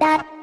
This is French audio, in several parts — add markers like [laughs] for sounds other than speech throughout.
that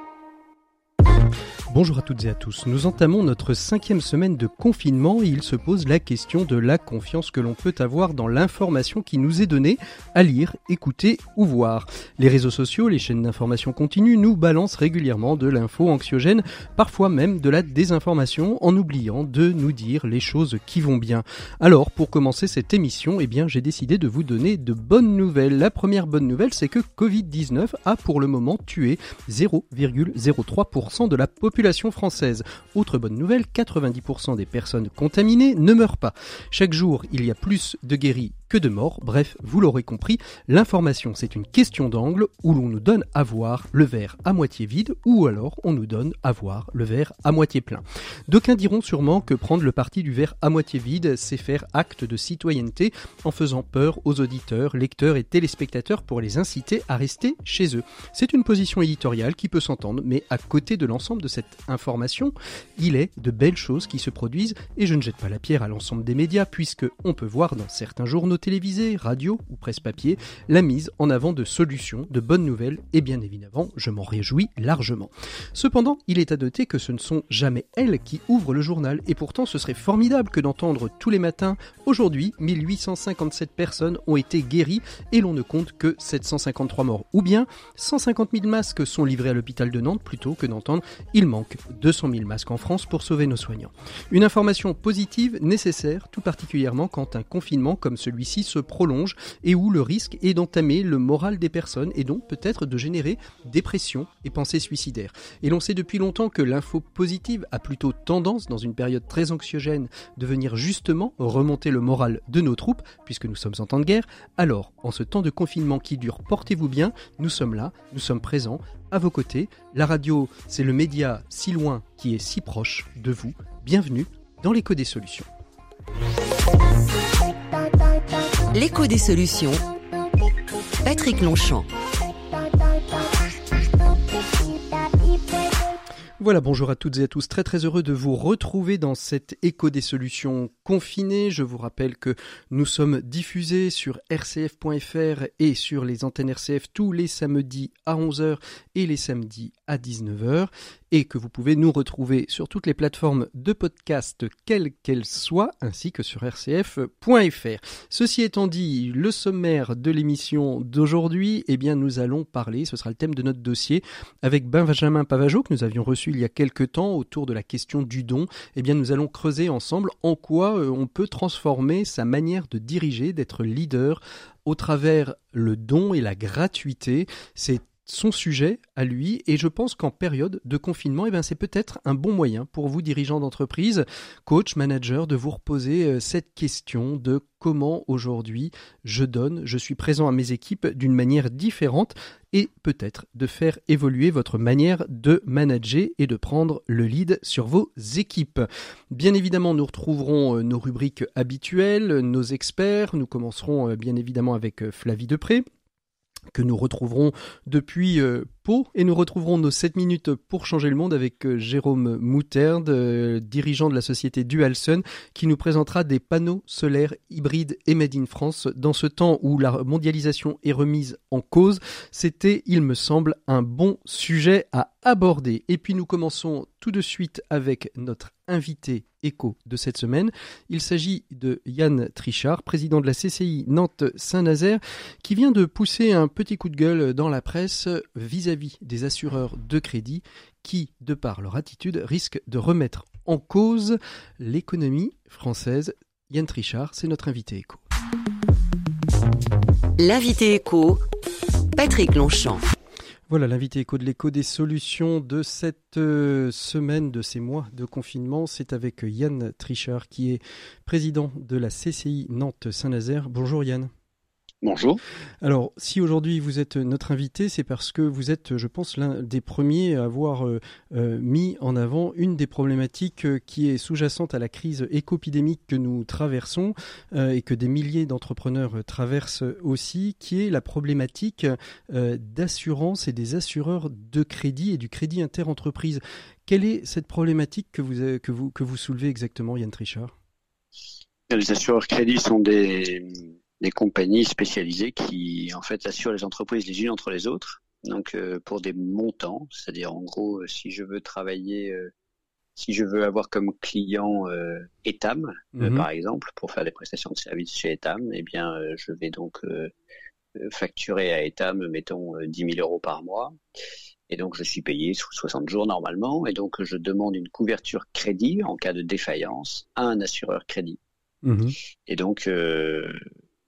Bonjour à toutes et à tous. Nous entamons notre cinquième semaine de confinement et il se pose la question de la confiance que l'on peut avoir dans l'information qui nous est donnée à lire, écouter ou voir. Les réseaux sociaux, les chaînes d'information continue nous balancent régulièrement de l'info anxiogène, parfois même de la désinformation en oubliant de nous dire les choses qui vont bien. Alors, pour commencer cette émission, eh bien, j'ai décidé de vous donner de bonnes nouvelles. La première bonne nouvelle, c'est que Covid-19 a pour le moment tué 0,03% de la population française. Autre bonne nouvelle, 90% des personnes contaminées ne meurent pas. Chaque jour, il y a plus de guéris que de morts. Bref, vous l'aurez compris, l'information c'est une question d'angle où l'on nous donne à voir le verre à moitié vide ou alors on nous donne à voir le verre à moitié plein. D'aucuns diront sûrement que prendre le parti du verre à moitié vide, c'est faire acte de citoyenneté en faisant peur aux auditeurs, lecteurs et téléspectateurs pour les inciter à rester chez eux. C'est une position éditoriale qui peut s'entendre, mais à côté de l'ensemble de cette information, il est de belles choses qui se produisent et je ne jette pas la pierre à l'ensemble des médias puisque on peut voir dans certains journaux télévisées, radio ou presse papier, la mise en avant de solutions, de bonnes nouvelles, et bien évidemment, je m'en réjouis largement. Cependant, il est à noter que ce ne sont jamais elles qui ouvrent le journal, et pourtant ce serait formidable que d'entendre tous les matins, aujourd'hui, 1857 personnes ont été guéries, et l'on ne compte que 753 morts. Ou bien, 150 000 masques sont livrés à l'hôpital de Nantes, plutôt que d'entendre, il manque 200 000 masques en France pour sauver nos soignants. Une information positive nécessaire, tout particulièrement quand un confinement comme celui se prolonge et où le risque est d'entamer le moral des personnes et donc peut-être de générer dépression et pensées suicidaires. Et l'on sait depuis longtemps que l'info positive a plutôt tendance, dans une période très anxiogène, de venir justement remonter le moral de nos troupes, puisque nous sommes en temps de guerre. Alors, en ce temps de confinement qui dure, portez-vous bien, nous sommes là, nous sommes présents, à vos côtés. La radio, c'est le média si loin qui est si proche de vous. Bienvenue dans l'écho des solutions. L'écho des solutions. Patrick Longchamp. Voilà, bonjour à toutes et à tous. Très très heureux de vous retrouver dans cet écho des solutions confinées. Je vous rappelle que nous sommes diffusés sur rcf.fr et sur les antennes RCF tous les samedis à 11h et les samedis à 19h et que vous pouvez nous retrouver sur toutes les plateformes de podcast quelles qu'elles soient ainsi que sur rcf.fr. Ceci étant dit, le sommaire de l'émission d'aujourd'hui, eh bien nous allons parler, ce sera le thème de notre dossier avec Benjamin Pavageau que nous avions reçu il y a quelques temps autour de la question du don. Eh bien nous allons creuser ensemble en quoi euh, on peut transformer sa manière de diriger, d'être leader au travers le don et la gratuité. C'est son sujet à lui et je pense qu'en période de confinement, eh c'est peut-être un bon moyen pour vous, dirigeants d'entreprise, coach, manager, de vous reposer euh, cette question de comment aujourd'hui je donne, je suis présent à mes équipes d'une manière différente et peut-être de faire évoluer votre manière de manager et de prendre le lead sur vos équipes. Bien évidemment, nous retrouverons euh, nos rubriques habituelles, nos experts, nous commencerons euh, bien évidemment avec Flavie Depré que nous retrouverons depuis euh, Pau et nous retrouverons nos 7 minutes pour changer le monde avec euh, Jérôme Mouterde, euh, dirigeant de la société Dualsun, qui nous présentera des panneaux solaires hybrides et made in France dans ce temps où la mondialisation est remise en cause. C'était, il me semble, un bon sujet à aborder. Et puis nous commençons tout de suite avec notre invité écho de cette semaine. Il s'agit de Yann Trichard, président de la CCI Nantes-Saint-Nazaire, qui vient de pousser un petit coup de gueule dans la presse vis-à-vis des assureurs de crédit qui, de par leur attitude, risquent de remettre en cause l'économie française. Yann Trichard, c'est notre invité écho. L'invité écho, Patrick Longchamp. Voilà l'invité écho de l'écho des solutions de cette euh, semaine, de ces mois de confinement. C'est avec Yann Trichard qui est président de la CCI Nantes-Saint-Nazaire. Bonjour Yann. Bonjour. Alors, si aujourd'hui vous êtes notre invité, c'est parce que vous êtes, je pense, l'un des premiers à avoir euh, euh, mis en avant une des problématiques euh, qui est sous-jacente à la crise écopidémique que nous traversons et que des milliers d'entrepreneurs traversent aussi, qui est la problématique d'assurance et des assureurs de crédit et du crédit interentreprise. Quelle est cette problématique que vous, que vous, que vous soulevez exactement, Yann Trichard? Les assureurs crédits sont des, des compagnies spécialisées qui en fait assurent les entreprises les unes entre les autres. Donc pour des montants, c'est-à-dire en gros si je veux travailler si je veux avoir comme client euh, Etam, euh, mhm. par exemple, pour faire des prestations de services chez Etam, eh bien, euh, je vais donc euh, facturer à Etam, mettons, 10 000 euros par mois. Et donc, je suis payé sous 60 jours normalement. Et donc, je demande une couverture crédit en cas de défaillance à un assureur crédit. Mhm. Et donc,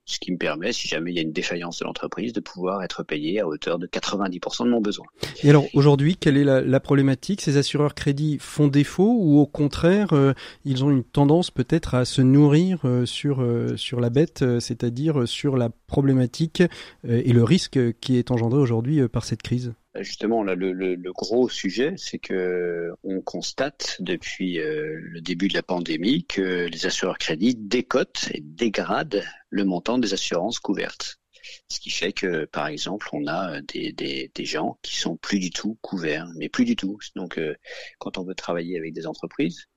ce qui me permet, si jamais il y a une défaillance de l'entreprise, de pouvoir être payé à hauteur de 90% de mon besoin. Et alors aujourd'hui, quelle est la, problématique? Ces assureurs crédits font défaut ou au contraire, euh, ils ont une tendance peut-être à se nourrir euh, sur, euh, sur la bête, c'est-à-dire sur la problématique et le risque qui est engendré aujourd'hui par cette crise? Justement là, le, gros sujet, c'est que on constate depuis euh, le début de la pandémie que les assureurs crédits décotent et dégradent le montant des assurances couvertes. Ce qui fait que, par exemple, on a des, des, des gens qui sont plus du tout couverts, mais plus du tout. Donc, euh, quand on veut travailler avec des entreprises,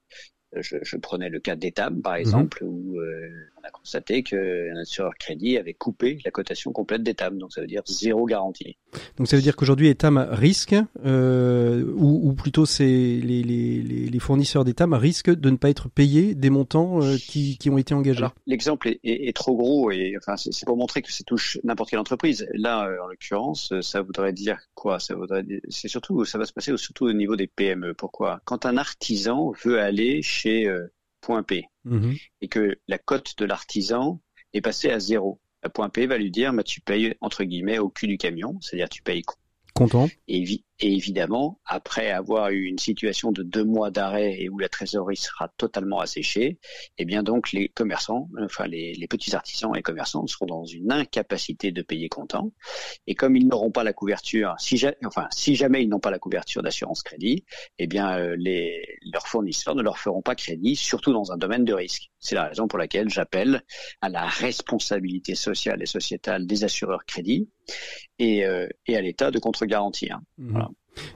je, je, prenais le cas d'Etam, par mhm. exemple, où euh, on a constaté qu'un assureur crédit avait coupé la cotation complète d'Etam, donc ça veut dire zéro garantie. Donc ça veut dire qu'aujourd'hui Etam risque, euh, ou, ou, plutôt c'est les, les, les, fournisseurs d'Etam risquent de ne pas être payés des montants euh, qui, qui, ont été engagés. L'exemple est, est, est, trop gros et enfin c'est pour montrer que ça touche n'importe quelle entreprise. Là, en l'occurrence, ça voudrait dire quoi? Ça voudrait c'est surtout ça va se passer surtout au niveau des PME. Pourquoi? Quand un artisan veut aller chez euh, point P mhm. et que la cote de l'artisan est passée à zéro. La point P va lui dire, bah, tu payes entre guillemets au cul du camion, c'est-à-dire tu payes content. Et, et, évidemment, après avoir eu une situation de deux mois d'arrêt et où la trésorerie sera totalement asséchée, eh bien donc les commerçants, enfin les, les, petits artisans et commerçants seront dans une incapacité de payer comptant. Et comme ils n'auront pas la couverture, si, enfin si jamais ils n'ont pas la couverture d'assurance crédit, eh bien euh, les, leurs fournisseurs ne leur feront pas crédit, surtout dans un domaine de risque. C'est la raison pour laquelle j'appelle à la responsabilité sociale et sociétale des assureurs crédits et, euh, et à l'État de contre-garantir. Mmh. Voilà.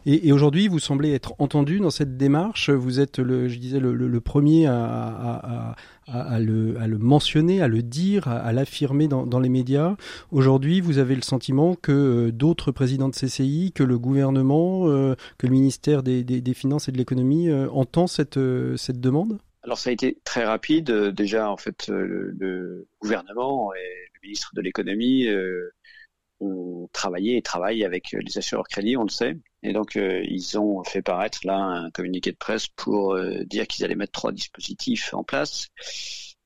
Et, aujourd'hui, vous semblez être entendu dans cette démarche. Vous êtes, le, je disais, le, premier à, le, mentionner, à le dire, à, l'affirmer dans, les médias. Aujourd'hui, vous avez le sentiment que euh, d'autres présidents de CCI, que le gouvernement, euh, que le ministère des, Finances et de l'économie euh, entend cette, cette demande? Alors ça a été très rapide. Déjà, en fait, le, gouvernement et le ministre de l'économie euh, ont travaillé et travaillent avec les assureurs crédits, on le sait. Et donc, euh, ils ont fait paraître là un communiqué de presse pour euh, dire qu'ils allaient mettre trois dispositifs en place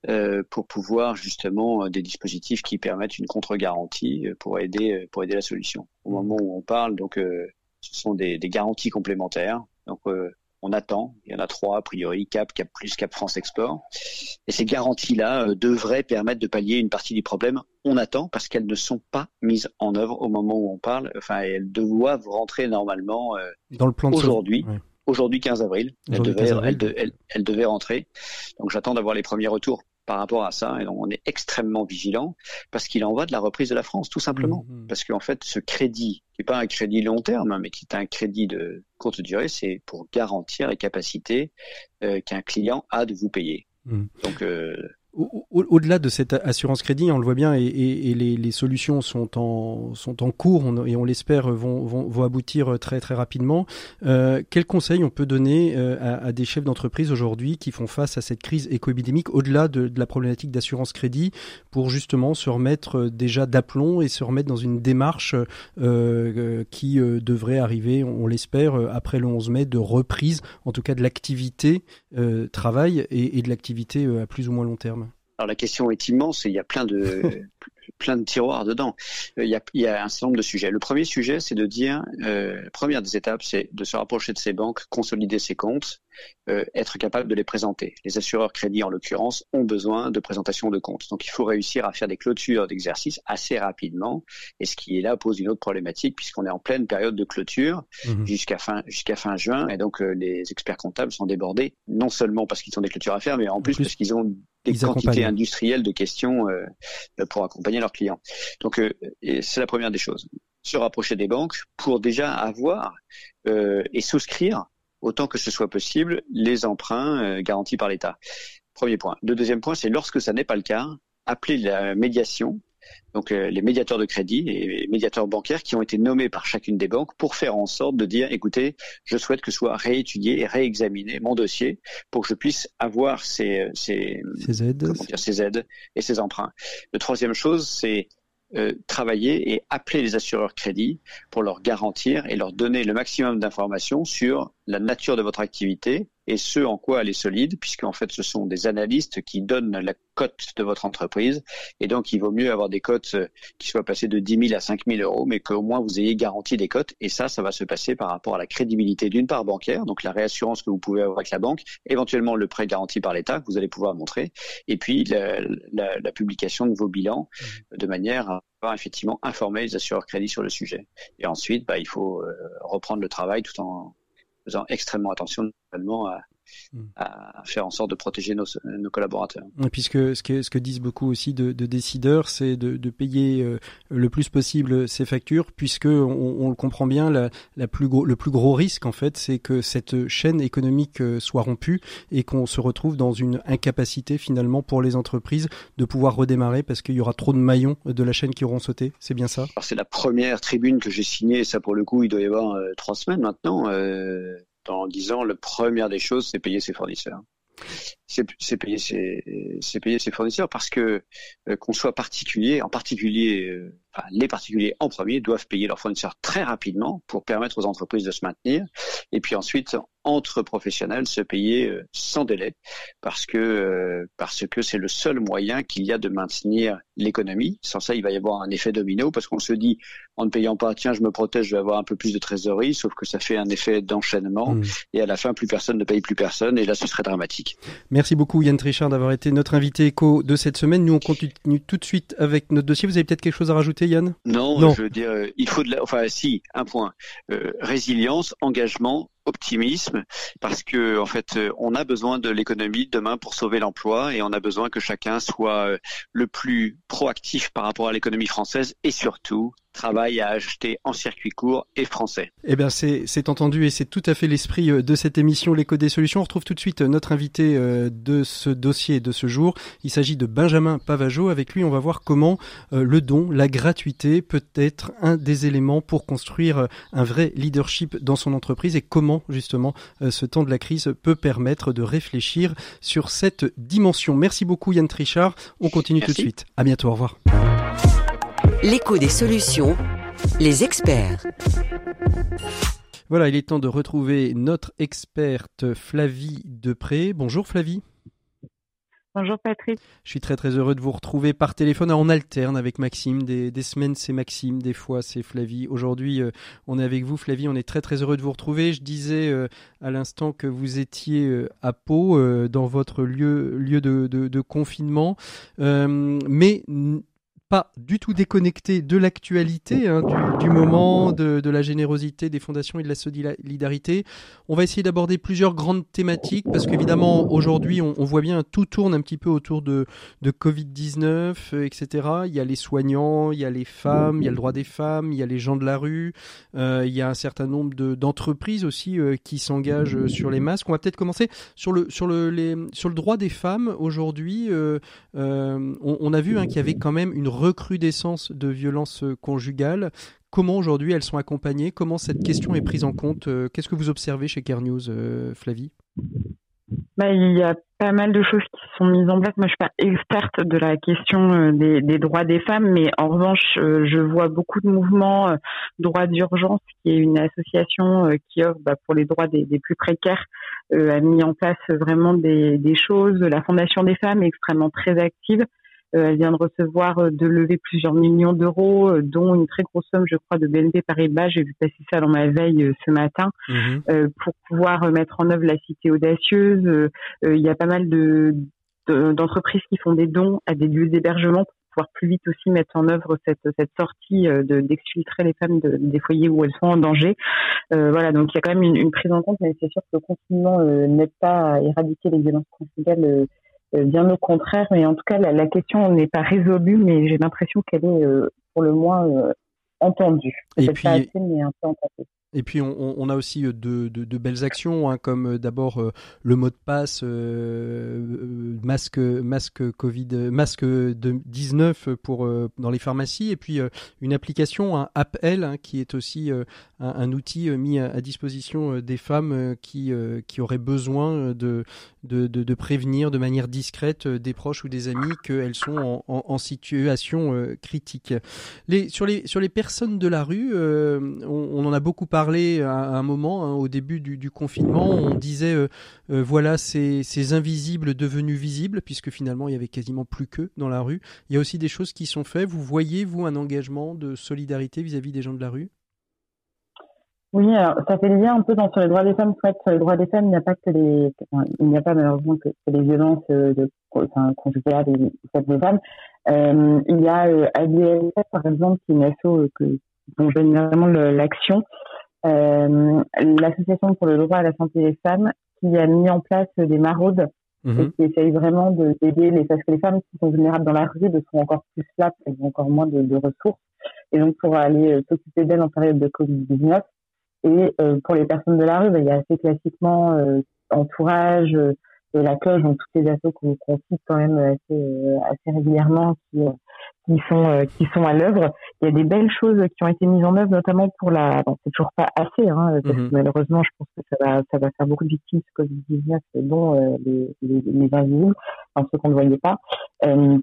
euh, pour pouvoir justement des dispositifs qui permettent une contre-garantie pour aider pour aider la solution. Au moment où on parle, donc, ce sont des, des garanties complémentaires. Donc, on attend. Il y en a trois, a priori, Cap, Cap Plus, Cap France Export. Et ces garanties-là euh, devraient permettre de pallier une partie du problème. On attend parce qu'elles ne sont pas mises en œuvre au moment où on parle. Enfin, elles doivent rentrer normalement euh, dans le plan aujourd'hui. Aujourd'hui 15 avril, elles devaient, elles devaient rentrer. Donc j'attends d'avoir les premiers retours par rapport à ça. Et donc, on est extrêmement vigilant parce qu'il en va de la reprise de la France, tout simplement. Mmh, mmh. Parce qu'en fait, ce crédit, qui n'est pas un crédit long terme, hein, mais qui est un crédit de courte durée, c'est pour garantir les capacités euh, qu'un client a de vous payer. Mmh. Donc, euh, au-delà de cette assurance crédit, on le voit bien, et, les, solutions sont en, sont en cours et on l'espère vont, aboutir très très rapidement. Euh, quels conseils on peut donner euh, à, des chefs d'entreprise aujourd'hui qui font face à cette crise économique au-delà de, de, la problématique d'assurance crédit pour justement se remettre euh, déjà d'aplomb et se remettre dans une démarche euh, qui devrait arriver, on, l'espère, après le 11 mai, de reprise, en tout cas de l'activité travail et de l'activité à plus ou moins long terme? Alors la question est immense et il y a plein de [laughs] plein de tiroirs dedans. Euh, il y a, il y a un certain nombre de sujets. Le premier sujet, c'est de dire, euh, la première des étapes, c'est de se rapprocher de ces banques, consolider ses comptes, euh, être capable de les présenter. Les assureurs crédits, en l'occurrence, ont besoin de présentation de comptes. Donc il faut réussir à faire des clôtures d'exercice assez rapidement. Et ce qui est là pose une autre problématique puisqu'on est en pleine période de clôture mmh. jusqu'à fin jusqu'à fin juin. Et donc euh, les experts comptables sont débordés, non seulement parce qu'ils ont des clôtures à faire, mais en plus, parce qu'ils ont des quantités industrielles de questions euh, pour accompagner leurs clients. Donc c'est la première des choses. Se rapprocher des banques pour déjà avoir et souscrire autant que ce soit possible, les emprunts euh, garantis par l'État. Premier point. Le deuxième point, c'est lorsque ça n'est pas le cas, appeler la médiation donc euh, les médiateurs de crédit et les médiateurs bancaires qui ont été nommés par chacune des banques pour faire en sorte de dire écoutez, je souhaite que soit réétudié et réexaminé mon dossier pour que je puisse avoir ces, ces, ces aides. ces aides et ces emprunts. La troisième chose, c'est euh, travailler et appeler les assureurs crédit pour leur garantir et leur donner le maximum d'informations sur la nature de votre activité et ce en quoi elle est solide, puisqu'en fait ce sont des analystes qui donnent la cote de votre entreprise, et donc il vaut mieux avoir des cotes euh, qui soient passées de 10 000 à 5 000 euros, mais qu'au moins vous ayez garanti des cotes, et ça, ça va se passer par rapport à la crédibilité d'une part bancaire, donc la réassurance que vous pouvez avoir avec la banque, éventuellement le prêt garanti par l'État que vous allez pouvoir montrer, et puis la, la, la publication de vos bilans de manière à effectivement informer les assureurs crédit sur le sujet. Et ensuite, bah, il faut euh, reprendre le travail tout en faisant extrêmement attention à. À faire en sorte de protéger nos, nos collaborateurs. Puisque ce que, ce que disent beaucoup aussi de, de décideurs, c'est de, de, payer euh, le plus possible ces factures, puisque on, on le comprend bien, la, la plus gros, le plus gros risque en fait, c'est que cette chaîne économique euh, soit rompue et qu'on se retrouve dans une incapacité finalement pour les entreprises de pouvoir redémarrer parce qu'il y aura trop de maillons de la chaîne qui auront sauté. C'est bien ça? C'est la première tribune que j'ai signée, ça pour le coup, il doit y avoir euh, trois semaines maintenant. Euh, en disant la première des choses, c'est payer ses fournisseurs. C'est payer ses, payer ses fournisseurs parce que euh, qu'on soit particulier, en particulier, euh, enfin, les particuliers en premier doivent payer leurs fournisseurs très rapidement pour permettre aux entreprises de se maintenir, et puis ensuite entre professionnels se payer euh, sans délai parce que euh, parce que c'est le seul moyen qu'il y a de maintenir l'économie. Sans ça, il va y avoir un effet domino parce qu'on se dit en ne payant pas, tiens, je me protège, je vais avoir un peu plus de trésorerie, sauf que ça fait un effet d'enchaînement mmh. et à la fin, plus personne ne paye plus personne et là, ce serait dramatique. Merci beaucoup Yann Trichard d'avoir été notre invité éco de cette semaine. Nous, on continue tout de suite avec notre dossier. Vous avez peut-être quelque chose à rajouter, Yann? Non, non, je veux dire, euh, il faut de la, enfin, si, un point, euh, résilience, engagement, optimisme parce que en fait euh, on a besoin de l'économie demain pour sauver l'emploi et on a besoin que chacun soit le plus proactif par rapport à l'économie française et surtout travail à acheter en circuit court et français. Eh bien, c'est entendu et c'est tout à fait l'esprit euh, de cette émission L'écho des solutions. On retrouve tout de suite notre invité de ce dossier de ce jour. Il s'agit de Benjamin Pavageau. Avec lui, on va voir comment le don, la gratuité peut être un des éléments pour construire un vrai leadership dans son entreprise et comment justement euh, ce temps de la crise peut permettre de réfléchir sur cette dimension. Merci beaucoup Yann Trichard. On continue tout de suite. À bientôt. Au revoir. L'écho des solutions, les experts. Voilà, il est temps de retrouver notre experte Flavie Depré. Bonjour Flavie. Bonjour Patrick. Je suis très très heureux de vous retrouver par téléphone. On alterne avec Maxime. Des, semaines c'est Maxime, des fois c'est Flavie. Aujourd'hui euh, on est avec vous Flavie. On est très très heureux de vous retrouver. Je disais euh, à l'instant que vous étiez euh, à Pau dans votre lieu, lieu de, de confinement. mais pas du tout déconnecté de l'actualité, hein, du, moment, de, de, la générosité des fondations et de la solidarité. On va essayer d'aborder plusieurs grandes thématiques parce qu'évidemment aujourd'hui on, voit bien tout tourne un petit peu autour de, de Covid-19, euh, etc. Il y a les soignants, il y a les femmes, il y a le droit des femmes, il y a les gens de la rue, euh, il y a un certain nombre d'entreprises aussi euh, qui s'engagent sur les masques. On va peut-être commencer sur le, sur le, les, sur le droit des femmes. Aujourd'hui, on, on, a vu hein, qu'il y avait quand même une recrudescence de violences conjugales. Comment aujourd'hui elles sont accompagnées? Comment cette question est prise en compte? Euh, Qu'est-ce que vous observez chez Care News, euh, Flavie? Bah, il y a pas mal de choses qui sont mises en place. Moi, je suis pas experte de la question euh, des, droits des femmes, mais en revanche, je vois beaucoup de mouvements droits d'urgence, qui est une association qui offre bah, pour les droits des, plus précaires, a mis en place vraiment des, choses. La Fondation des femmes est extrêmement très active. Euh, elle vient de recevoir, euh, de lever plusieurs millions d'euros, euh, dont une très grosse somme, je crois, de BNP Paribas. J'ai vu passer ça dans ma veille ce matin mhm. pour pouvoir mettre en œuvre la cité audacieuse. Il y a pas mal de d'entreprises qui font des dons à des lieux d'hébergement pour pouvoir plus vite aussi mettre en œuvre cette, cette sortie d'exfiltrer les femmes de, des foyers où elles sont en danger. Euh, voilà, donc il y a quand même une, une prise en compte, mais c'est sûr que le confinement n'aide pas à éradiquer les violences conjugales euh, bien au contraire, mais en tout cas, la, la question n'est pas résolue, mais j'ai l'impression qu'elle est euh, pour le moins euh, entendue. Et puis, assez, mais un peu Et puis on, a aussi euh, de, belles actions, hein, comme euh, d'abord euh, le mot de passe masque masque Covid masque 19 pour dans les pharmacies, et puis une application, un AppL, hein, qui est aussi un, outil mis à, disposition des femmes qui qui auraient besoin de, de, prévenir de manière discrète des proches ou des amis qu'elles sont en, situation critique. Les, sur les sur les personnes de la rue, on en a beaucoup parlé parlé à, un moment, hein, au début du, confinement, on disait euh, euh, voilà ces, invisibles devenus visibles, puisque finalement il y avait quasiment plus qu'eux dans la rue. Il y a aussi des choses qui sont faites. Vous voyez, vous, un engagement de solidarité vis-à-vis des gens de la rue? Oui, alors ça fait lien un peu dans sur les droits des femmes. sur les droits des femmes, il n'y a pas que les, il n'y a pas malheureusement que, les violences euh, de, enfin, conjugales des, des femmes. il y a euh, par exemple, qui est une asso que dont vraiment l'action, euh, l'association pour le droit à la santé des femmes qui a mis en place des maraudes mhm. et qui essaye vraiment d'aider les parce que les femmes qui sont vulnérables dans la rue sont encore plus là, elles ont encore moins de, de ressources et donc pour aller euh, s'occuper d'elles en période de Covid-19 et euh, pour les personnes de la rue, ben, il y a assez classiquement euh, entourage et la cloche, donc toutes les assos qu'on cite quand même assez, assez régulièrement qui qui sont euh, qui sont à l'œuvre. Il y a des belles choses qui ont été mises en œuvre, notamment pour la. Bon, c'est toujours pas assez, hein, parce mhm. que malheureusement, je pense que ça va ça va faire beaucoup de victimes ce Covid-19, dont euh, les, les, les invisibles, enfin ceux qu'on ne voyait pas. Euh,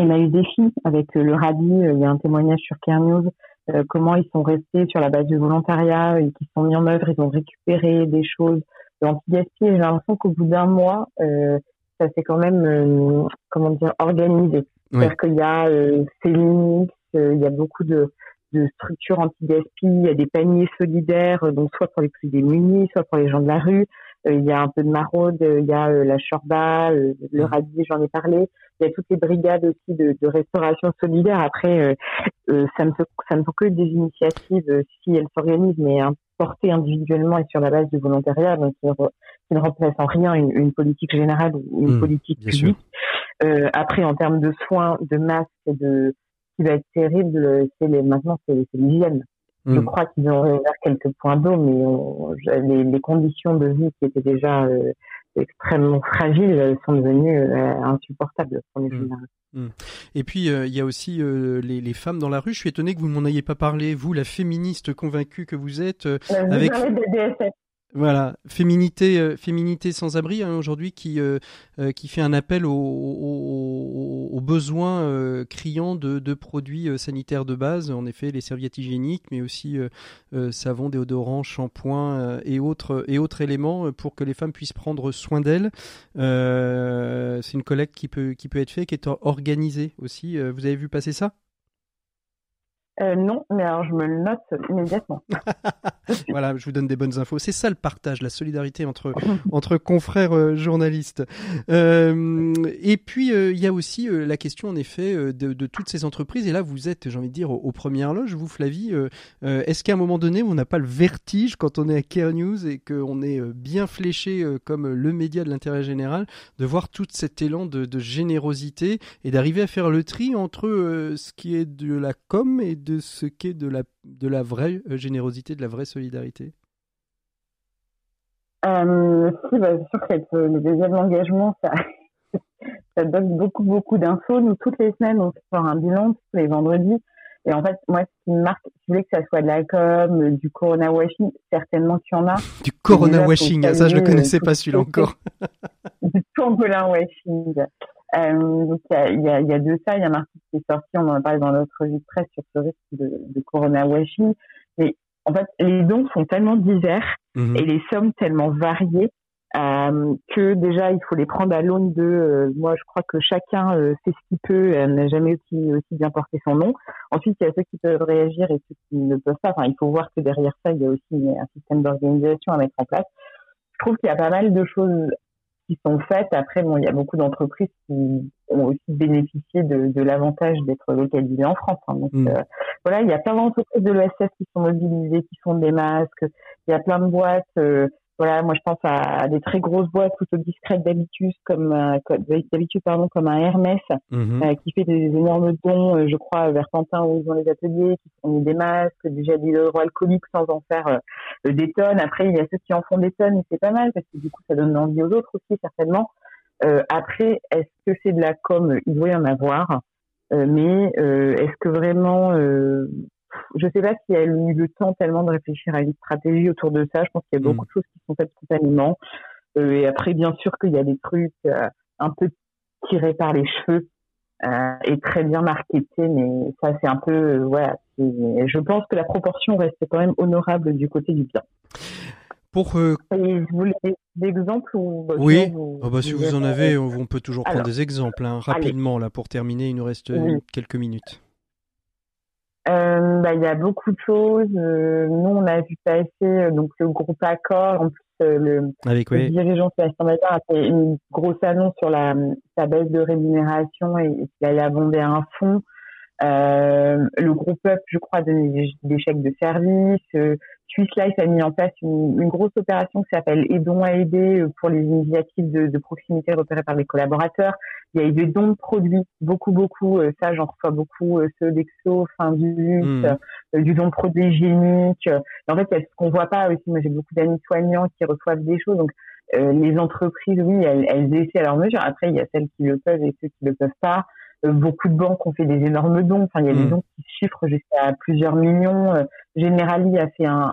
il a eu des filles avec le radis. il y a un témoignage sur Care News. comment ils sont restés sur la base du volontariat et qui sont mis en œuvre, ils ont récupéré des choses anti-gaspi. J'ai l'impression qu'au bout d'un mois, ça s'est quand même, comment dire, organisé. C'est-à-dire qu'il y a euh, euh, il y a beaucoup de, de structures anti-gaspi, il y a des paniers solidaires, euh, donc soit pour les plus démunis, soit pour les gens de la rue. Euh, il y a un peu de maraude, il y a la Chorba, le mm. radis, j'en ai parlé. Il y a toutes les brigades aussi de, de restauration solidaire. Après, ça ne ça ne sont que des initiatives si elles s'organisent, mais portées individuellement et sur la base du volontariat, donc qui, ne remplacent en rien une, une politique générale ou une mm, politique publique. Euh, après, en termes de soins, de masques, de ce qui va être terrible, c'est les maintenant c'est l'hygiène. Je hmm. crois qu'ils ont réouvert quelques points d'eau, mais les, les, conditions de vie qui étaient déjà euh, extrêmement fragiles sont devenues euh, insupportables pour les mmh. Mmh. Et puis euh, il y a aussi les, les, femmes dans la rue. Je suis étonné que vous ne m'en ayez pas parlé, vous, la féministe convaincue que vous êtes. avec... Voilà, féminité, euh, féminité sans abri hein, aujourd'hui qui euh, euh, qui fait un appel aux, besoins criants de, de, produits sanitaires de base. En effet, les serviettes hygiéniques, mais aussi savon, déodorant, shampoing et autres et autres éléments pour que les femmes puissent prendre soin d'elles. C'est une collecte qui peut qui peut être faite, qui est organisée aussi. vous avez vu passer ça? Euh, non, mais alors je me le note immédiatement. [laughs] voilà, je vous donne des bonnes infos. C'est ça le partage, la solidarité entre, [laughs] entre confrères euh, journalistes. Euh, et puis, il y a aussi la question, en effet, de, toutes ces entreprises. Et là, vous êtes, j'ai envie de dire, aux, premières loges, vous, Flavie. Est-ce qu'à un moment donné, on n'a pas le vertige quand on est à Care News et qu'on est bien fléché comme le média de l'intérêt général, de voir tout cet élan de, de générosité et d'arriver à faire le tri entre ce qui est de la com et de de ce qu'est de la, de la vraie euh, générosité, de la vraie solidarité euh, Si, bah, c'est sûr que le deuxième engagement, ça, [laughs] ça donne beaucoup, beaucoup d'infos. Nous, toutes les semaines, on fait un bilan tous les vendredis. Et en fait, moi, ce qui me marque, je voulais que ça soit de la com, euh, du corona washing, certainement qu'il y en a. [laughs] Du corona washing, ça je ne connaissais pas celui-là encore. [laughs] du corona washing. Euh, donc il y a, y a de ça, il y a article qui est sorti, on en a parlé dans notre revue de presse sur ce risque de, de corona washing. Mais en fait, les dons sont tellement divers mhm. et les sommes tellement variées euh, que déjà il faut les prendre à l'aune de. Euh, moi, je crois que chacun euh, fait ce qu'il peut, et n'a jamais aussi, aussi bien porté son nom. Ensuite, il y a ceux qui peuvent réagir et ceux qui ne peuvent pas. Enfin, il faut voir que derrière ça, il y a aussi un système d'organisation à mettre en place. Je trouve qu'il y a pas mal de choses qui sont faites. Après, bon, il y a beaucoup d'entreprises qui ont aussi bénéficié de, de l'avantage d'être localisées en France. Hein. Donc mm. euh, voilà, il y a plein d'entreprises de l'ESS qui sont mobilisées, qui font des masques. Il y a plein de boîtes euh, voilà, moi je pense à des très grosses boîtes plutôt discrètes d'habitude comme d'habitude pardon comme un Hermès mhm. qui fait des énormes dons, je crois vers Pantin où ils ont les ateliers, qui font des masques, des gels hydroalcooliques sans en faire des tonnes. Après il y a ceux qui en font des tonnes, et c'est pas mal parce que du coup ça donne envie aux autres aussi certainement. Euh, après, est-ce que c'est de la com? Il doit y en avoir. Euh, mais euh, est-ce que vraiment je ne sais pas si elle a eu le temps tellement de réfléchir à une stratégie autour de ça. Je pense qu'il y a beaucoup mm. de choses qui sont faites spontanément. Euh, et après, bien sûr qu'il y a des trucs un peu tirés par les cheveux euh, et très bien marketés, mais ça, c'est un peu, voilà. Je pense que la proportion reste quand même honorable du côté du bien. Pour, euh... vous voulez des exemples ou bah, Oui, ah bah, si vous en avez, on peut toujours prendre des exemples. Hein. Rapidement, là, pour terminer, il nous reste euh, quelques minutes. Euh, bah, il y a beaucoup de choses. Euh, nous, on a vu passer donc le groupe Accord. En plus, le, Avec, le dirigeant Sébastien Bazin a fait une grosse annonce sur la, sa baisse de rémunération et, et qu'il allait abonder un fonds. Euh, le groupe Up, je crois, donne des, chèques de service. Euh, Swiss Life a mis en place une, une grosse opération qui s'appelle Aidons à aider euh, pour les initiatives de, de, proximité repérées par les collaborateurs. Il y a eu des dons de produits, beaucoup, beaucoup. Euh, ça, j'en reçois beaucoup. ceux d'Exo, Findus, mmh. du don de produits hygiéniques. en fait, il y a ce qu'on voit pas aussi. Moi, j'ai beaucoup d'amis soignants qui reçoivent des choses. Donc, les entreprises, oui, elles, elles essaient à leur mesure. Après, il y a celles qui le peuvent et ceux qui le peuvent pas. Euh, beaucoup de banques ont fait des énormes dons. Enfin, il y a des mm. dons qui chiffrent jusqu'à plusieurs millions. Euh, Generali a fait un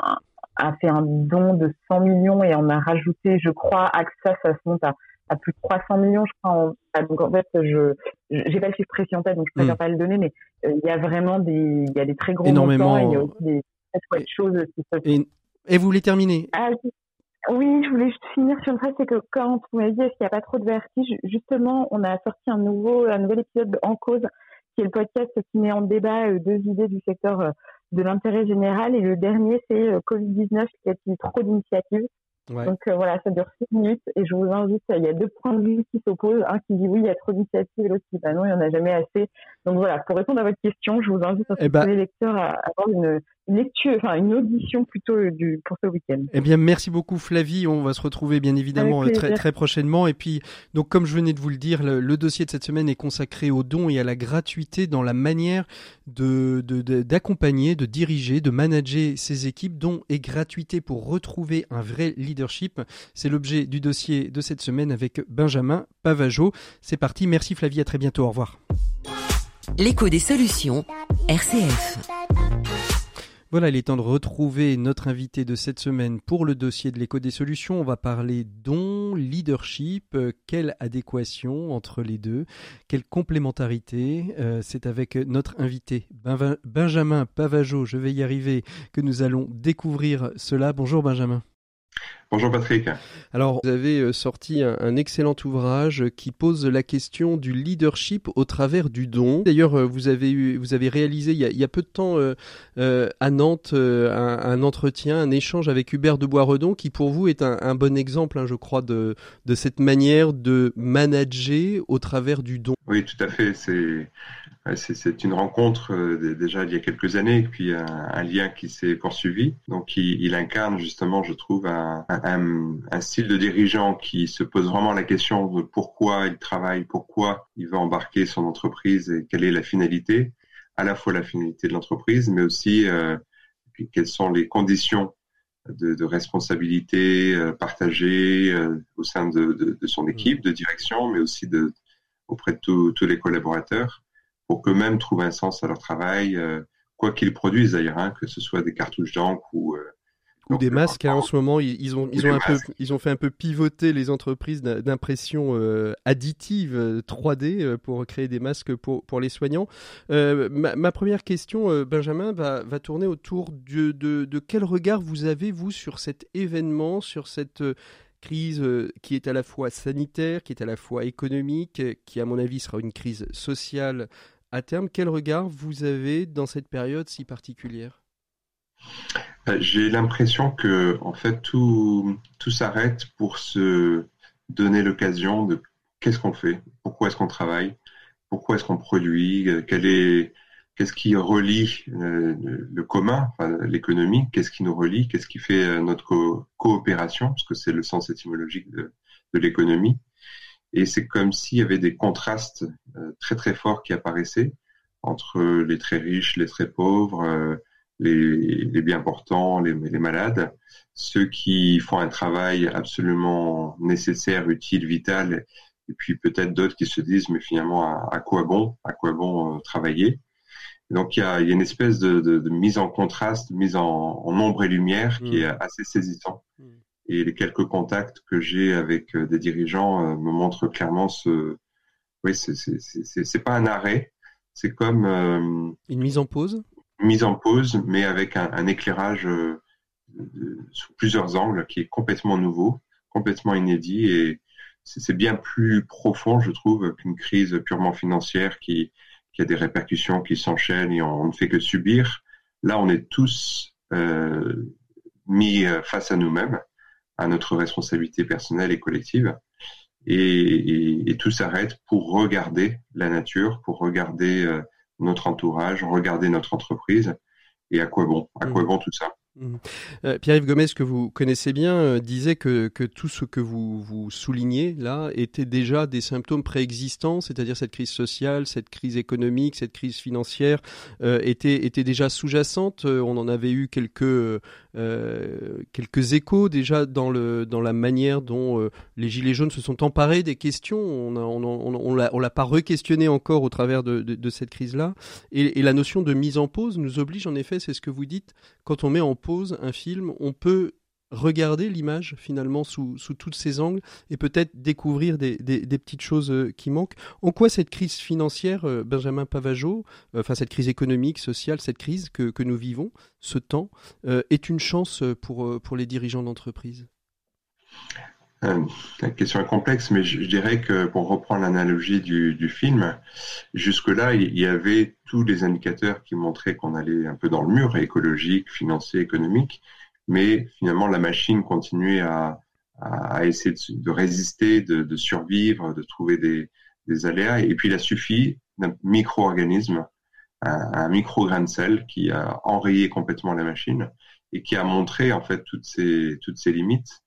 a fait un don de 100 millions et on a rajouté, je crois, AXA, ça se monte à, à plus de 300 millions, je crois. donc en fait, je j'ai pas le chiffre précis en tête, donc je préfère mm. pas le donner, mais euh, il y a vraiment des il y a des très gros Énormément. montants et il y a aussi des très choses qui se et, et vous voulez terminer? Ah, oui, je voulais juste finir sur une phrase, c'est que quand vous m'avez dit est-ce qu'il n'y a pas trop de vertige, justement, on a sorti un nouveau, un nouvel épisode En cause, qui est le podcast qui met en débat euh, deux idées du secteur euh, de l'intérêt général. Et le dernier, c'est euh, Covid-19, qui a trop d'initiatives. Donc voilà, ça dure six minutes et je vous invite, il y a deux points de vue qui s'opposent, un qui dit oui, il y a trop d'initiatives et l'autre qui dit bah non, il n'y en a jamais assez. Donc voilà, pour répondre à votre question, je vous invite à eh ben les lecteurs à avoir une lecture, enfin une audition plutôt du, pour ce week-end. Eh bien, merci beaucoup Flavie. On va se retrouver bien évidemment très, très prochainement. Et puis, donc comme je venais de vous le dire, le, dossier de cette semaine est consacré aux dons et à la gratuité dans la manière de d'accompagner, de, de, diriger, de manager ces équipes, dont et gratuité pour retrouver un vrai leadership. C'est l'objet du dossier de cette semaine avec Benjamin Pavageau. C'est parti. Merci Flavie. À très bientôt. Au revoir. L'écho des solutions, RCF. Voilà, il est temps de retrouver notre invité de cette semaine pour le dossier de l'écho des solutions. On va parler dons, leadership, euh, quelle adéquation entre les deux, quelle complémentarité. Euh, c'est avec notre invité Benjamin Pavageau, je vais y arriver, que nous allons découvrir cela. Bonjour Benjamin. Bonjour Patrick. Alors, vous avez euh, sorti un, excellent ouvrage qui pose la question du leadership au travers du don. D'ailleurs, euh, vous avez, eu, vous avez réalisé il y, a, peu de temps euh, à Nantes un, entretien, un échange avec Hubert de Boisredon qui pour vous est un, bon exemple, hein, je crois, de, de cette manière de manager au travers du don. Oui, tout à fait. C'est c'est une rencontre euh, déjà il y a quelques années, et puis un, lien qui s'est poursuivi. Donc il, incarne justement, je trouve, un, un, style de dirigeant qui se pose vraiment la question de pourquoi il travaille, pourquoi il veut embarquer son entreprise et quelle est la finalité, à la fois la finalité de l'entreprise, mais aussi euh, quelles sont les conditions de, de responsabilité euh, partagée euh, au sein de, de, de, son équipe de direction, mais aussi de, auprès de tous les collaborateurs pour qu'eux-mêmes trouvent un sens à leur travail, euh, quoi qu'ils produisent d'ailleurs, hein, que ce soit des cartouches d'encre ou euh, ou des masques. Hein, en ce moment, ils, ont, ils ont, un peu, ils ont fait un peu pivoter les entreprises d'impression euh, additive 3D pour créer des masques pour, pour les soignants. ma, première question, Benjamin, va, va tourner autour de, de, de, quel regard vous avez, vous, sur cet événement, sur cette crise euh, qui est à la fois sanitaire, qui est à la fois économique, qui à mon avis sera une crise sociale à terme. Quel regard vous avez dans cette période si particulière? Euh, J'ai l'impression que en fait tout, s'arrête pour se donner l'occasion de qu'est-ce qu'on fait, pourquoi est-ce qu'on travaille, pourquoi est-ce qu'on produit, euh, qu'est-ce qui relie le commun, l'économie, qu'est-ce qui nous relie, qu'est-ce qui fait notre coopération, parce que c'est le sens étymologique de l'économie. Et c'est comme s'il y avait des contrastes très très forts qui apparaissaient entre les très riches, les très pauvres, les, les bien portants, les, les, malades, ceux qui font un travail absolument nécessaire, utile, vital, et puis peut-être d'autres qui se disent mais finalement à, quoi bon, à quoi bon euh, travailler? Donc il y a, il y a une espèce de, de, de, mise en contraste, mise en, en ombre et lumière qui est mm. assez saisissant. Mm. Et les quelques contacts que j'ai avec euh, des dirigeants euh, me montrent clairement ce, oui, c'est pas un arrêt, c'est comme une mise en pause? mise en pause, mais avec un, un éclairage euh, sous plusieurs angles qui est complètement nouveau, complètement inédit. Et c'est bien plus profond, je trouve, qu'une crise purement financière qui, qui a des répercussions qui s'enchaînent et on, ne fait que subir. Là, on est tous euh, mis euh, face à nous-mêmes, à notre responsabilité personnelle et collective. Et, et, et tout s'arrête pour regarder la nature, pour regarder euh, notre entourage, regarder notre entreprise et à quoi bon, à quoi mmh. bon tout ça? Mmh. Euh, Pierre-Yves Gomez, que vous connaissez bien, euh, disait que, tout ce que vous, vous soulignez là était déjà des symptômes préexistants, c'est-à-dire cette crise sociale, cette crise économique, cette crise financière euh, était, déjà sous-jacente. On en avait eu quelques, échos déjà dans, la manière dont les Gilets jaunes se sont emparés des questions. On on l'a pas re-questionné encore au travers de cette crise-là. Et, et, la notion de mise en pause nous oblige en effet, c'est ce que vous dites, quand on met en pause un film, on peut regarder l'image finalement sous, sous tous ses angles et peut-être découvrir des, des, des, petites choses euh, qui manquent. En quoi cette crise financière, euh, Benjamin Pavageau, euh, enfin cette crise économique, sociale, cette crise que, que nous vivons, ce temps, est une chance pour, pour les dirigeants d'entreprise? La question est complexe, mais je, dirais que pour reprendre l'analogie du, film, jusque-là, il y avait tous les indicateurs qui montraient qu'on allait un peu dans le mur, écologique, financier, économique mais finalement la machine continuait à, essayer de, résister, de, survivre, de trouver des, aléas. Et puis il a suffi d'un micro-organisme, un, un micro-grain de sel qui a enrayé complètement la machine et qui a montré en fait toutes ces, toutes ces limites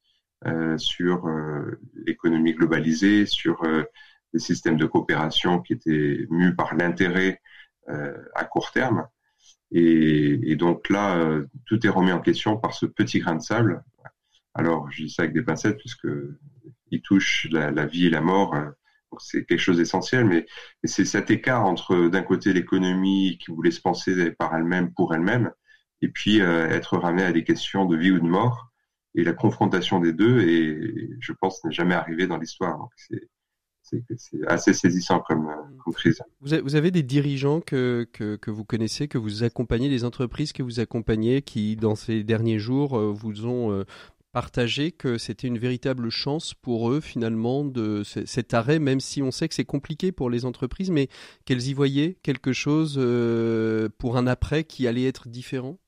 sur euh, l'économie globalisée, sur euh, les systèmes de coopération qui étaient mus par l'intérêt euh, à court terme et, et, donc là, euh, tout est remis en question par ce petit grain de sable. Alors, je dis ça avec des pincettes puisque il touche la, vie et la mort. Euh, c'est quelque chose d'essentiel, mais, mais c'est cet écart entre d'un côté l'économie qui voulait se penser par elle-même pour elle-même, et puis euh, être ramené à des questions de vie ou de mort, et la confrontation des deux, et je pense n'est jamais arrivé dans l'histoire. C'est c'est assez saisissant comme, comme crise. Vous avez des dirigeants que, que, que, vous connaissez, que vous accompagnez, des entreprises que vous accompagnez, qui dans ces derniers jours euh, vous ont euh, partagé que c'était une véritable chance pour eux finalement de cet arrêt, même si on sait que c'est compliqué pour les entreprises, mais qu'elles y voyaient quelque chose euh, pour un après qui allait être différent?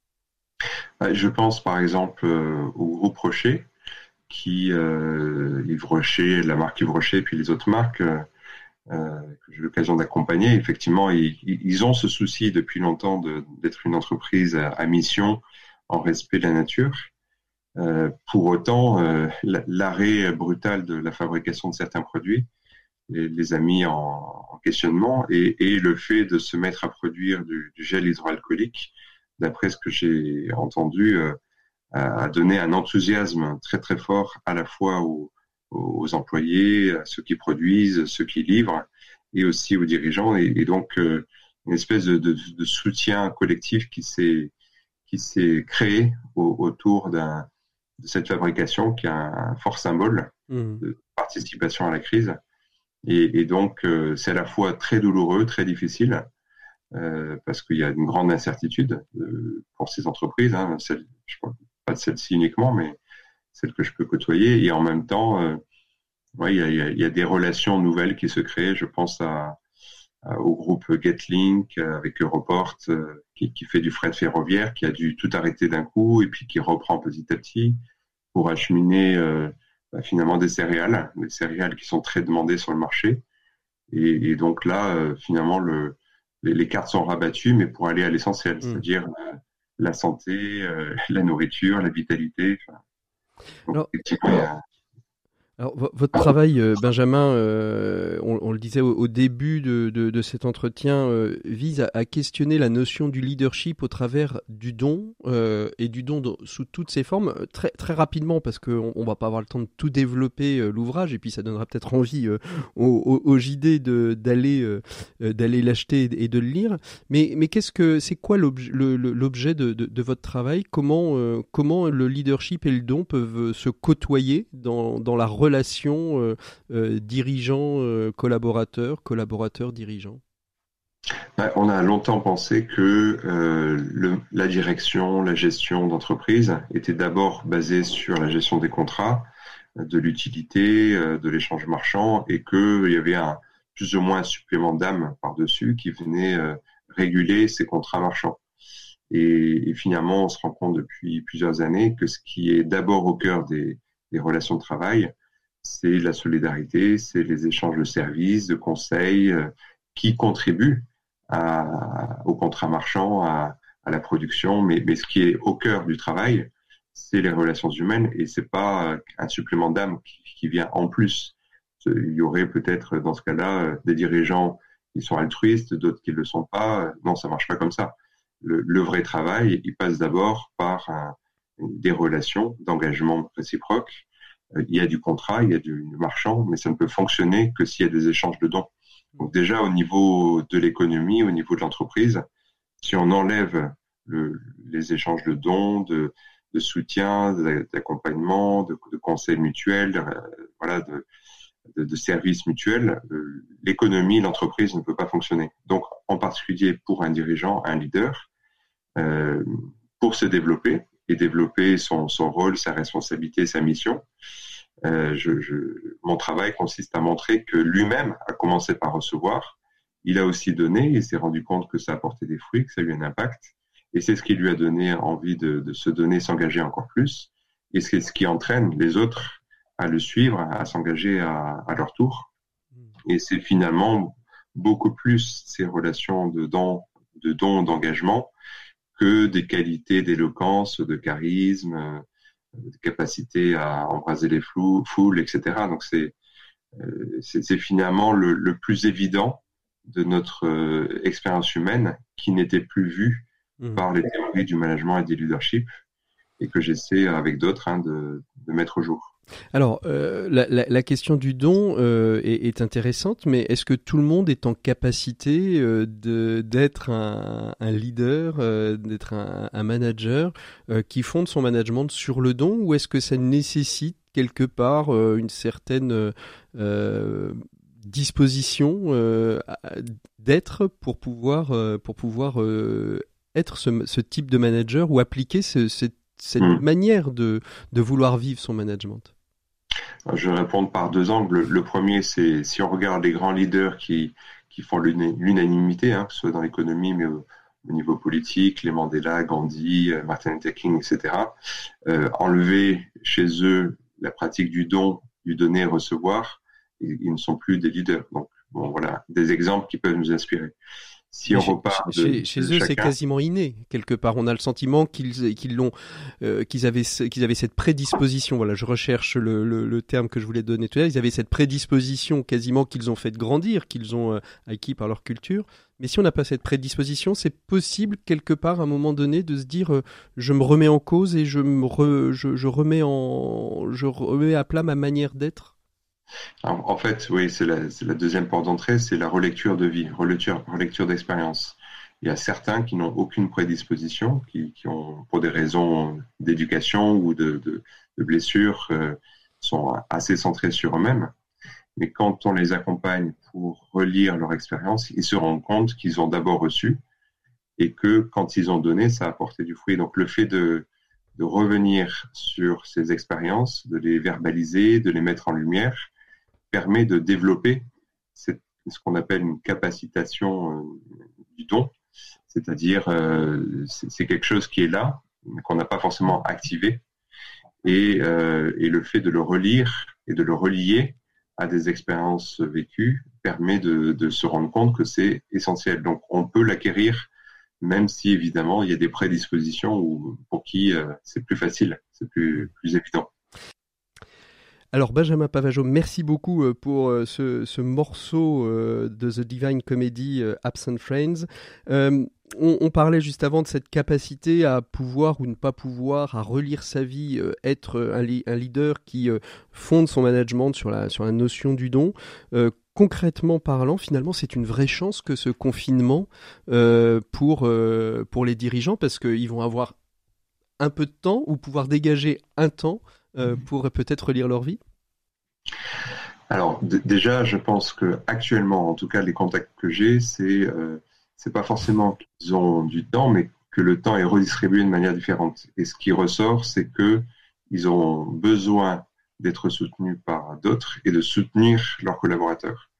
Je pense par exemple au groupe Rocher, qui euh, Yves Rocher, la marque Yves Rocher, et puis les autres marques euh, euh, que j'ai l'occasion d'accompagner, effectivement, ils, ont ce souci depuis longtemps d'être une entreprise à, mission en respect de la nature. Euh, pour autant, euh, l'arrêt brutal de la fabrication de certains produits les, a mis en, en questionnement et, le fait de se mettre à produire du, du gel hydroalcoolique, d'après ce que j'ai entendu, euh, a donné un enthousiasme très très fort à la fois aux, aux, employés, à ceux qui produisent, ceux qui livrent, et aussi aux dirigeants, et, et donc euh, une espèce de, de, de, soutien collectif qui s'est qui s'est créé au, autour d'un de cette fabrication qui a un, fort symbole mmh. de participation à la crise. Et, et donc, euh, c'est à la fois très douloureux, très difficile, euh, parce qu'il y a une grande incertitude euh, pour ces entreprises. Hein, celle, je crois, pas celle-ci uniquement, mais celle que je peux côtoyer. Et en même temps, euh, il y a, y a, des relations nouvelles qui se créent. Je pense à, au groupe Getlink euh, avec Europort euh, qui, qui, fait du fret ferroviaire, qui a dû tout arrêter d'un coup et puis qui reprend petit à petit pour acheminer bah, finalement des céréales, des céréales qui sont très demandées sur le marché. Et, et donc là, finalement, le, les, cartes sont rabattues, mais pour aller à l'essentiel, mmh. c'est-à-dire la, santé, [laughs] la nourriture, la vitalité. Alors, alors, votre travail, euh, Benjamin, euh, on, le disait au, début de, cet entretien, euh, vise à, questionner la notion du leadership au travers du don et du don sous toutes ses formes. Très, très rapidement, parce qu'on ne va pas avoir le temps de tout développer l'ouvrage, et puis ça donnera peut-être envie aux, aux, JD d'aller d'aller l'acheter et de le lire. Mais, mais qu'est-ce que c'est quoi l'objet de, de, votre travail? Comment comment le leadership et le don peuvent se côtoyer dans, dans la relation relation euh, euh, dirigeant-collaborateur, euh, collaborateur-dirigeant bah, on a longtemps pensé que la direction, la gestion d'entreprise était d'abord basée sur la gestion des contrats, de l'utilité, de l'échange marchand, et qu'il y avait plus ou moins un supplément d'âme par-dessus qui venait réguler ces contrats marchands. Et, finalement, on se rend compte depuis plusieurs années que ce qui est d'abord au cœur des relations de travail, c'est la solidarité, c'est les échanges de services, de conseils euh, qui contribuent au contrat marchand, à, la production. Mais, ce qui est au cœur du travail, c'est les relations humaines et c'est pas un supplément d'âme qui, vient en plus. Il y aurait peut-être dans ce cas-là euh, des dirigeants qui sont altruistes, d'autres qui ne le sont pas. Non, ça marche pas comme ça. Le, vrai travail, il passe d'abord par des relations d'engagement réciproque il y a du contrat, il y a du marchand, mais ça ne peut fonctionner que s'il y a des échanges de dons. Donc déjà au niveau de l'économie, au niveau de l'entreprise, si on enlève les échanges de dons, de, soutien, d'accompagnement, de, conseils mutuels, euh, voilà, de, services mutuels, euh, l'économie, l'entreprise ne peut pas fonctionner. Donc en particulier pour un dirigeant, un leader, euh, pour se développer, et développer son, rôle, sa responsabilité, sa mission. Euh, mon travail consiste à montrer que lui-même a commencé par recevoir, il a aussi donné, il s'est rendu compte que ça apportait des fruits, que ça a eu un impact, et c'est ce qui lui a donné envie de, se donner, s'engager encore plus, et c'est ce qui entraîne les autres à le suivre, à s'engager à, leur tour. Et c'est finalement beaucoup plus ces relations de dons, de dons, d'engagement, que des qualités d'éloquence, de charisme, euh, de capacité à embraser les flous, foules, etc. Donc c'est euh, c'est finalement le, le, plus évident de notre euh, expérience humaine qui n'était plus vue mmh. par les théories du management et du leadership et que j'essaie avec d'autres hein, de, de mettre au jour. Alors, euh, la, question du don euh, est, intéressante, mais est-ce que tout le monde est en capacité euh, d'être un, leader, d'être un, manager qui fonde son management sur le don, ou est-ce que ça nécessite quelque part une certaine disposition d'être pour pouvoir, pour pouvoir être ce, type de manager ou appliquer cette, mmh. manière de vouloir vivre son management? Je vais répondre par deux angles. Le premier, c'est si on regarde les grands leaders qui, qui font l'unanimité, hein, que ce soit dans l'économie, mais au, niveau politique, les Mandela, Gandhi, euh, Martin Luther King, etc., euh, enlever chez eux la pratique du don, du donner et recevoir, ils, ils ne sont plus des leaders. Donc, bon, voilà, des exemples qui peuvent nous inspirer si on repart chez, chez eux, c'est quasiment inné quelque part. On a le sentiment qu'ils qu'ils l'ont, euh, qu'ils avaient qu'ils avaient cette prédisposition. Voilà, je recherche le, le, le, terme que je voulais donner tout à l'heure. Ils avaient cette prédisposition quasiment qu'ils ont fait grandir, qu'ils ont euh, acquis par leur culture. Mais si on n'a pas cette prédisposition, c'est possible quelque part à un moment donné de se dire euh, je me remets en cause et je me je, je remets en je remets à plat ma manière d'être? En fait, oui, c'est la, deuxième porte d'entrée, c'est la relecture de vie, relecture, relecture d'expérience. Il y a certains qui n'ont aucune prédisposition, qui, ont, pour des raisons d'éducation ou de, de, blessures, euh, sont assez centrés sur eux-mêmes. Mais quand on les accompagne pour relire leur expérience, ils se rendent compte qu'ils ont d'abord reçu et que quand ils ont donné, ça a apporté du fruit. Donc le fait de, de revenir sur ces expériences, de les verbaliser, de les mettre en lumière, permet de développer ce qu'on appelle une capacitation euh, du don, c'est-à-dire euh, c'est quelque chose qui est là, qu'on n'a pas forcément activé, euh, et, le fait de le relire et de le relier à des expériences vécues permet de, se rendre compte que c'est essentiel. Donc on peut l'acquérir, même si évidemment il y a des prédispositions pour qui c'est plus facile, c'est plus évident. Alors Benjamin Pavageau, merci beaucoup euh, pour euh, ce, morceau euh, de The Divine Comedy Absent Friends. On, parlait juste avant de cette capacité à pouvoir ou ne pas pouvoir, à relire sa vie, être un, leader qui fonde son management sur la, notion du don. concrètement parlant, finalement, c'est une vraie chance que ce confinement pour les dirigeants, parce qu'ils vont avoir un peu de temps ou pouvoir dégager un temps euh, mhm. pour peut-être relire leur vie? Alors déjà, je pense que actuellement, en tout cas, les contacts que j'ai, c'est euh, c'est pas forcément qu'ils ont du temps, mais que le temps est redistribué de manière différente. Et ce qui ressort, c'est que ils ont besoin d'être soutenus par d'autres et de soutenir leurs collaborateurs.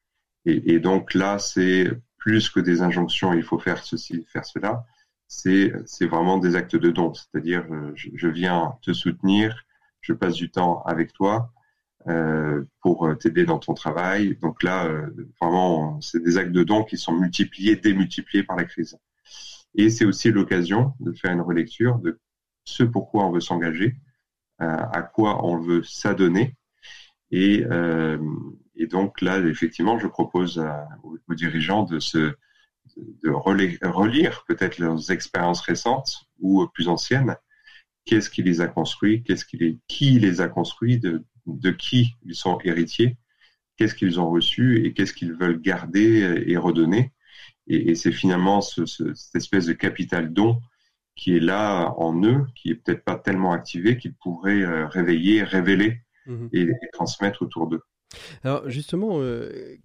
Et, et donc là, c'est plus que des injonctions, il faut faire ceci, faire cela. C'est c'est vraiment des actes de don, c'est-à-dire euh, je viens te soutenir je passe du temps avec toi euh, pour t'aider dans ton travail. Donc là, euh, vraiment, c'est des actes de don qui sont multipliés, démultipliés par la crise. Et c'est aussi l'occasion de faire une relecture de ce pourquoi on veut s'engager, euh, à quoi on veut s'adonner. Et, euh, donc là, effectivement, je propose aux, dirigeants de se de relire peut-être leurs expériences récentes ou plus anciennes qu'est-ce qui les a construits, qu'est-ce qui les, qui les a construits, de, de qui ils sont héritiers, qu'est-ce qu'ils ont reçu et qu'est-ce qu'ils veulent garder et redonner? Et, et c'est finalement ce, ce, cette espèce de capital don qui est là en eux, qui est peut-être pas tellement activé, qu'ils pourraient euh, réveiller, révéler mmh et, et transmettre autour d'eux. Alors justement, euh,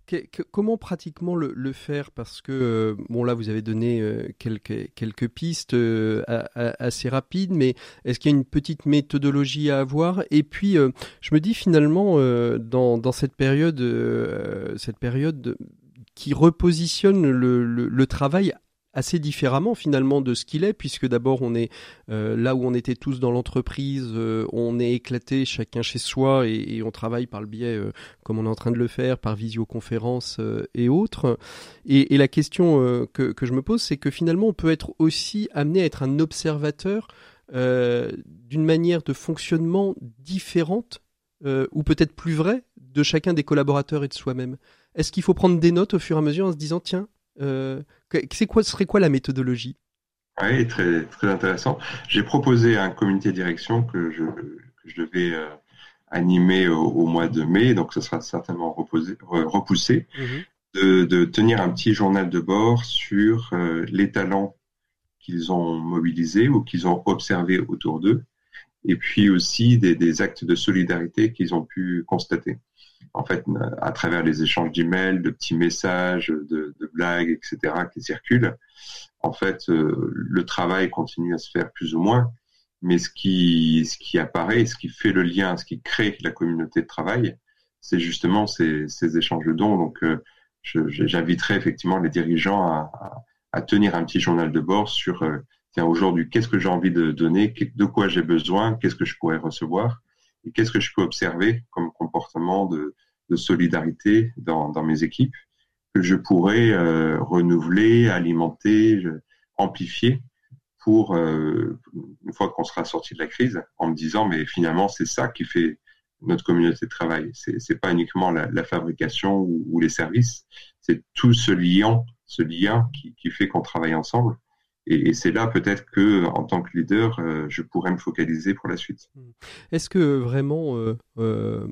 comment pratiquement le, faire? Parce que, euh, bon là, vous avez donné euh, quelques, pistes assez rapides, mais est-ce qu'il y a une petite méthodologie à avoir? Et puis, je me dis finalement, dans, cette période, cette période qui repositionne le travail assez différemment finalement de ce qu'il est, puisque d'abord on est euh, là où on était tous dans l'entreprise, euh, on est éclaté chacun chez soi et, on travaille par le biais, euh, comme on est en train de le faire, par visioconférence et autres. Et, la question que, que, je me pose, c'est que finalement on peut être aussi amené à être un observateur d'une manière de fonctionnement différente ou peut-être plus vraie de chacun des collaborateurs et de soi-même. Est-ce qu'il faut prendre des notes au fur et à mesure en se disant tiens, euh, c'est quoi, serait quoi la méthodologie? Oui, très, très intéressant. J'ai proposé à un comité de direction que je, que je devais euh, animer au, mois de mai, donc ce sera certainement reposé, repoussé, mhm. de, de, tenir un petit journal de bord sur euh, les talents qu'ils ont mobilisés ou qu'ils ont observés autour d'eux, et puis aussi des, des actes de solidarité qu'ils ont pu constater en fait, à travers les échanges d'emails, de petits messages, de, blagues, etc., qui circulent, en fait, euh, le travail continue à se faire plus ou moins, mais ce qui, ce qui apparaît, ce qui fait le lien, ce qui crée la communauté de travail, c'est justement ces, échanges de dons. Donc, euh, j'inviterai effectivement les dirigeants à, tenir un petit journal de bord sur, euh, tiens, aujourd'hui, qu'est-ce que j'ai envie de donner, de quoi j'ai besoin, qu'est-ce que je pourrais recevoir, et qu'est-ce que je peux observer comme comportement de, de solidarité dans, dans, mes équipes que je pourrais euh, renouveler, alimenter, amplifier pour une fois qu'on sera sorti de la crise, en me disant mais finalement c'est ça qui fait notre communauté de travail. C'est c'est pas uniquement la, la fabrication ou, ou, les services, c'est tout ce lien, ce lien qui, qui fait qu'on travaille ensemble. Et, c'est là peut-être que, en tant que leader, euh, je pourrais me focaliser pour la suite. Est-ce que vraiment euh, euh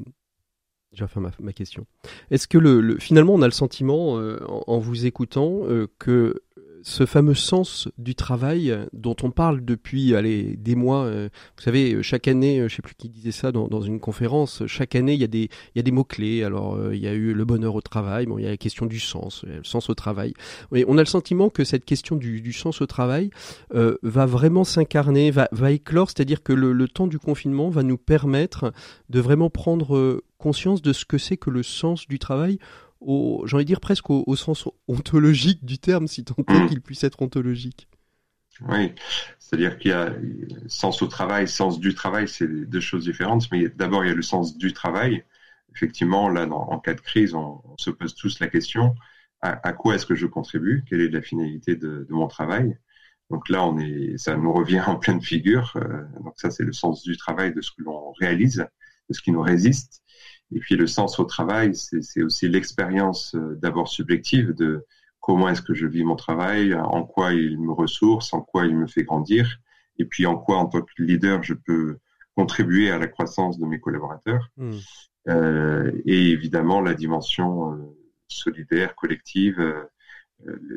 j'ai refait ma, question. Est-ce que le, le, finalement on a le sentiment, euh, en, vous écoutant, que ce fameux sens du travail dont on parle depuis allez, des mois, euh, vous savez, chaque année, je sais plus qui disait ça dans, une conférence, chaque année il y a des, il y a des mots-clés. Alors euh, il y a eu le bonheur au travail, bon, il y a la question du sens, le sens au travail. On a le sentiment que cette question du, sens au travail euh, va vraiment s'incarner, va, éclore, c'est-à-dire que le temps du confinement va nous permettre de vraiment prendre conscience de ce que c'est que le sens du travail j'ai envie de dire presque au, sens ontologique du terme, si tant est mm. qu'il puisse être ontologique. Oui, c'est-à-dire qu'il y a sens au travail, sens du travail, c'est deux choses différentes. Mais d'abord, il y a le sens du travail. effectivement, là, en cas de crise, on, se pose tous la question à, quoi est-ce que je contribue? Quelle est la finalité de, mon travail? Donc là, on est, ça nous revient en pleine figure. Euh, donc ça, c'est le sens du travail, de ce que l'on réalise, de ce qui nous résiste. Et puis le sens au travail, c'est aussi l'expérience euh, d'abord subjective de comment est-ce que je vis mon travail, en quoi il me ressource, en quoi il me fait grandir, et puis en quoi en tant que leader je peux contribuer à la croissance de mes collaborateurs. Mmh. Euh, et évidemment la dimension euh, solidaire, collective, euh,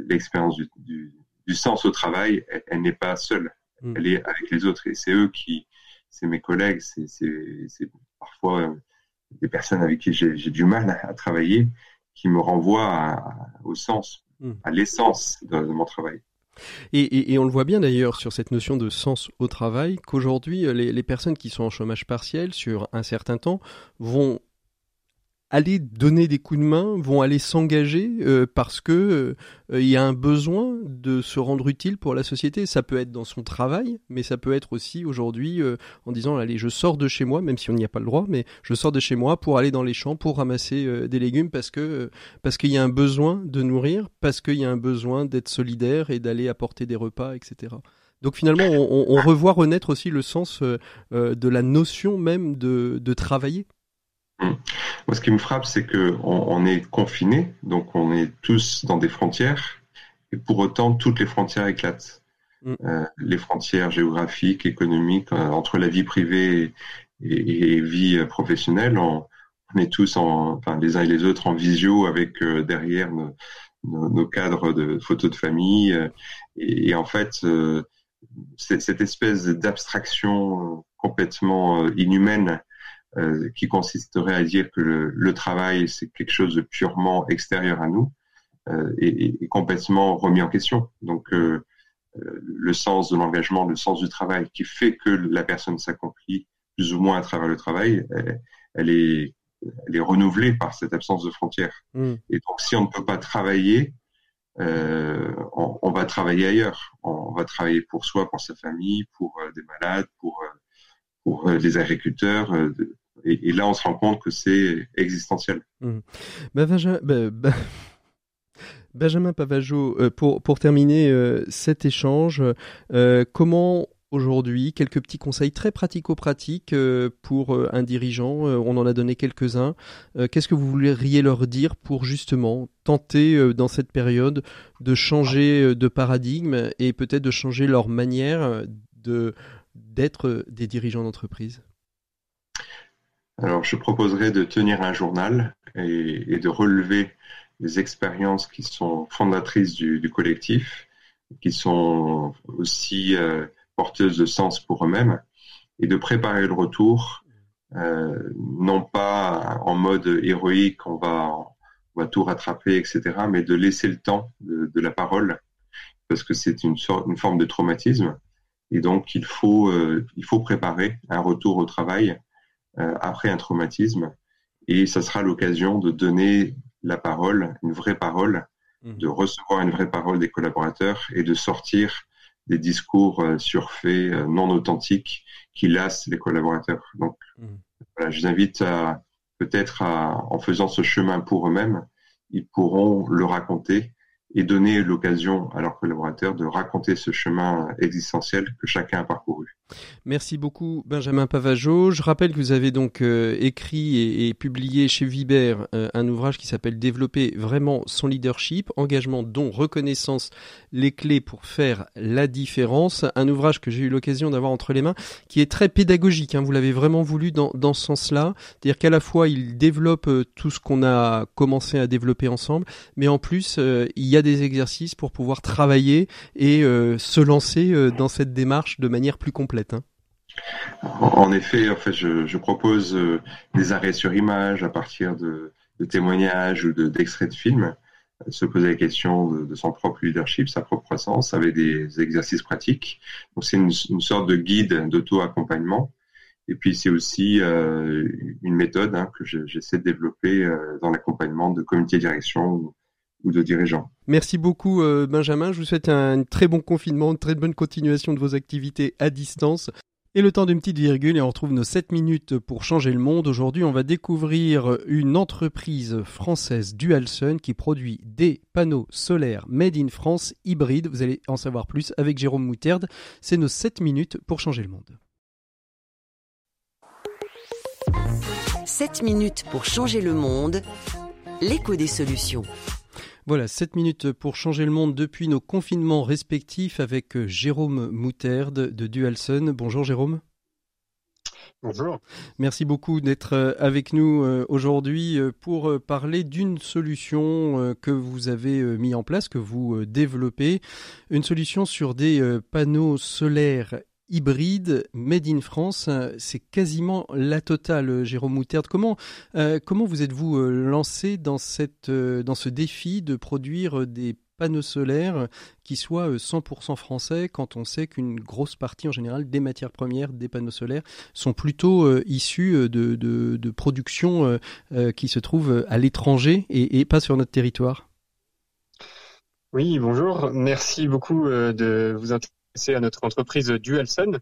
l'expérience du, du, du, sens au travail, elle, n'est pas seule, mmh. elle est avec les autres. Et c'est eux qui, c'est mes collègues, c'est parfois des personnes avec qui j'ai du mal à, travailler, qui me renvoient au sens, mmh. à l'essence de, de, mon travail. Et, on le voit bien d'ailleurs sur cette notion de sens au travail, qu'aujourd'hui, les, les, personnes qui sont en chômage partiel sur un certain temps vont aller donner des coups de main, vont aller s'engager euh, parce que euh, il y a un besoin de se rendre utile pour la société. Ça peut être dans son travail, mais ça peut être aussi aujourd'hui euh, en disant allez, je sors de chez moi, même si on n'y a pas le droit, mais je sors de chez moi pour aller dans les champs pour ramasser des légumes parce que parce qu'il y a un besoin de nourrir, parce qu'il y a un besoin d'être solidaire et d'aller apporter des repas, etc. Donc finalement, on, on, revoit renaître aussi le sens de la notion même de, de travailler. Mmh. Moi, ce qui me frappe, c'est que on, est confiné, donc on est tous dans des frontières, et pour autant, toutes les frontières éclatent. Mmh. Euh, les frontières géographiques, économiques, euh, entre la vie privée et, vie professionnelle, on, est tous, en, enfin, les uns et les autres, en visio avec euh, derrière nos, cadres de photos de famille, et, en fait, cette espèce d'abstraction complètement inhumaine euh, qui consisterait à dire que le, travail, c'est quelque chose de purement extérieur à nous, euh, est, complètement remis en question. Donc, euh, le sens de l'engagement, le sens du travail, qui fait que la personne s'accomplit plus ou moins à travers le travail, elle, est, elle est renouvelée par cette absence de frontières. Mm. Et donc, si on ne peut pas travailler, euh, on, on, va travailler ailleurs. On va travailler pour soi, pour sa famille, pour des malades, pour pour les agriculteurs, et, là, on se rend compte que c'est existentiel. Mmh. Bah, bah, bah, Benjamin Pavageau, euh, pour, pour terminer euh, cet échange, euh, comment aujourd'hui, quelques petits conseils très pratico-pratiques pour un dirigeant, on en a donné quelques-uns, qu'est-ce que vous voudriez leur dire pour justement tenter dans cette période de changer de paradigme et peut-être de changer leur manière de d'être des dirigeants d'entreprise? Alors, je proposerais de tenir un journal et, de relever les expériences qui sont fondatrices du, collectif, qui sont aussi euh, porteuses de sens pour eux-mêmes, et de préparer le retour, euh, non pas en mode héroïque, on va, on va tout rattraper, etc., mais de laisser le temps de, la parole, parce que c'est une, sorte, une forme de traumatisme, et donc il faut, euh, il faut préparer un retour au travail après un traumatisme. Et ça sera l'occasion de donner la parole, une vraie parole, mmh. de recevoir une vraie parole des collaborateurs et de sortir des discours euh, surfaits, euh, non authentiques, qui lassent les collaborateurs. Donc, mmh. voilà, je vous invite à peut-être en faisant ce chemin pour eux-mêmes, ils pourront le raconter et donner l'occasion à leurs collaborateurs de raconter ce chemin existentiel que chacun a parcouru. Merci beaucoup Benjamin Pavageau. Je rappelle que vous avez donc euh, écrit et, publié chez Viber euh, un ouvrage qui s'appelle Développer vraiment son leadership, engagement dont reconnaissance, les clés pour faire la différence. Un ouvrage que j'ai eu l'occasion d'avoir entre les mains qui est très pédagogique. Hein. Vous l'avez vraiment voulu dans, dans ce sens-là. C'est-à-dire qu'à la fois il développe euh, tout ce qu'on a commencé à développer ensemble, mais en plus il y a des exercices pour pouvoir travailler et se lancer dans cette démarche de manière plus complète. Hein. En effet, en fait, je, propose euh, des arrêts sur image à partir de, témoignages ou d'extraits de, films, se poser la question de, son propre leadership, sa propre croissance, avec des exercices pratiques. Donc c'est une, sorte de guide d'auto-accompagnement. Et puis c'est aussi euh, une méthode hein, que j'essaie de développer euh, dans l'accompagnement de comités de direction ou de dirigeants. Merci beaucoup Benjamin, je vous souhaite un très bon confinement, une très bonne continuation de vos activités à distance. Et le temps d'une petite virgule et on retrouve nos 7 minutes pour changer le monde. Aujourd'hui, on va découvrir une entreprise française Dualsun qui produit des panneaux solaires made in France hybrides. Vous allez en savoir plus avec Jérôme Mouterde. C'est nos 7 minutes pour changer le monde. 7 minutes pour changer le monde. L'écho des solutions. Voilà, 7 minutes pour changer le monde depuis nos confinements respectifs avec euh, Jérôme Mouterde de Dualsun. Bonjour Jérôme. Bonjour. Merci beaucoup d'être euh, avec nous euh, aujourd'hui pour parler d'une solution que vous avez mis en place, que vous développez, une solution sur des panneaux solaires hybride made in France. C'est quasiment la totale, Jérôme Mouterde. Comment, euh, comment vous êtes-vous euh, lancé dans, cette, euh, dans ce défi de produire des panneaux solaires qui soient 100% français quand on sait qu'une grosse partie en général des matières premières des panneaux solaires sont plutôt issues de, de, production qui se trouvent à l'étranger et, et, pas sur notre territoire? Oui, bonjour. Merci beaucoup de vous intéresser c'est à notre entreprise Dualsun.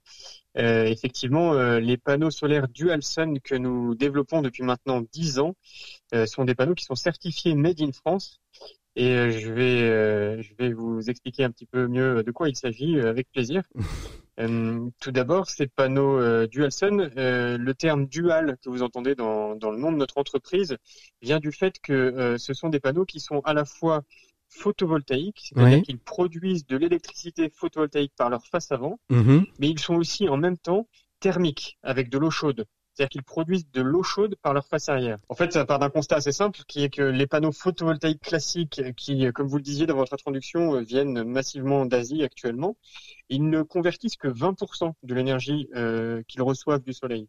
Euh, effectivement, euh, les panneaux solaires Dualsun que nous développons depuis maintenant 10 ans euh, sont des panneaux qui sont certifiés Made in France. Et euh, je vais, je vais vous expliquer un petit peu mieux de quoi il s'agit avec plaisir. [laughs] tout d'abord, ces panneaux Dualsun, le terme dual que vous entendez dans, dans le nom de notre entreprise vient du fait que ce sont des panneaux qui sont à la fois photovoltaïques, c'est-à-dire qu'ils produisent de l'électricité photovoltaïque par leur face avant, mhm. mais ils sont aussi en même temps thermiques, avec de l'eau chaude. C'est-à-dire qu'ils produisent de l'eau chaude par leur face arrière. En fait, ça part d'un constat assez simple, qui est que les panneaux photovoltaïques classiques, qui, comme vous le disiez dans votre introduction, viennent massivement d'Asie actuellement, ils ne convertissent que 20% de l'énergie euh, qu'ils reçoivent du soleil.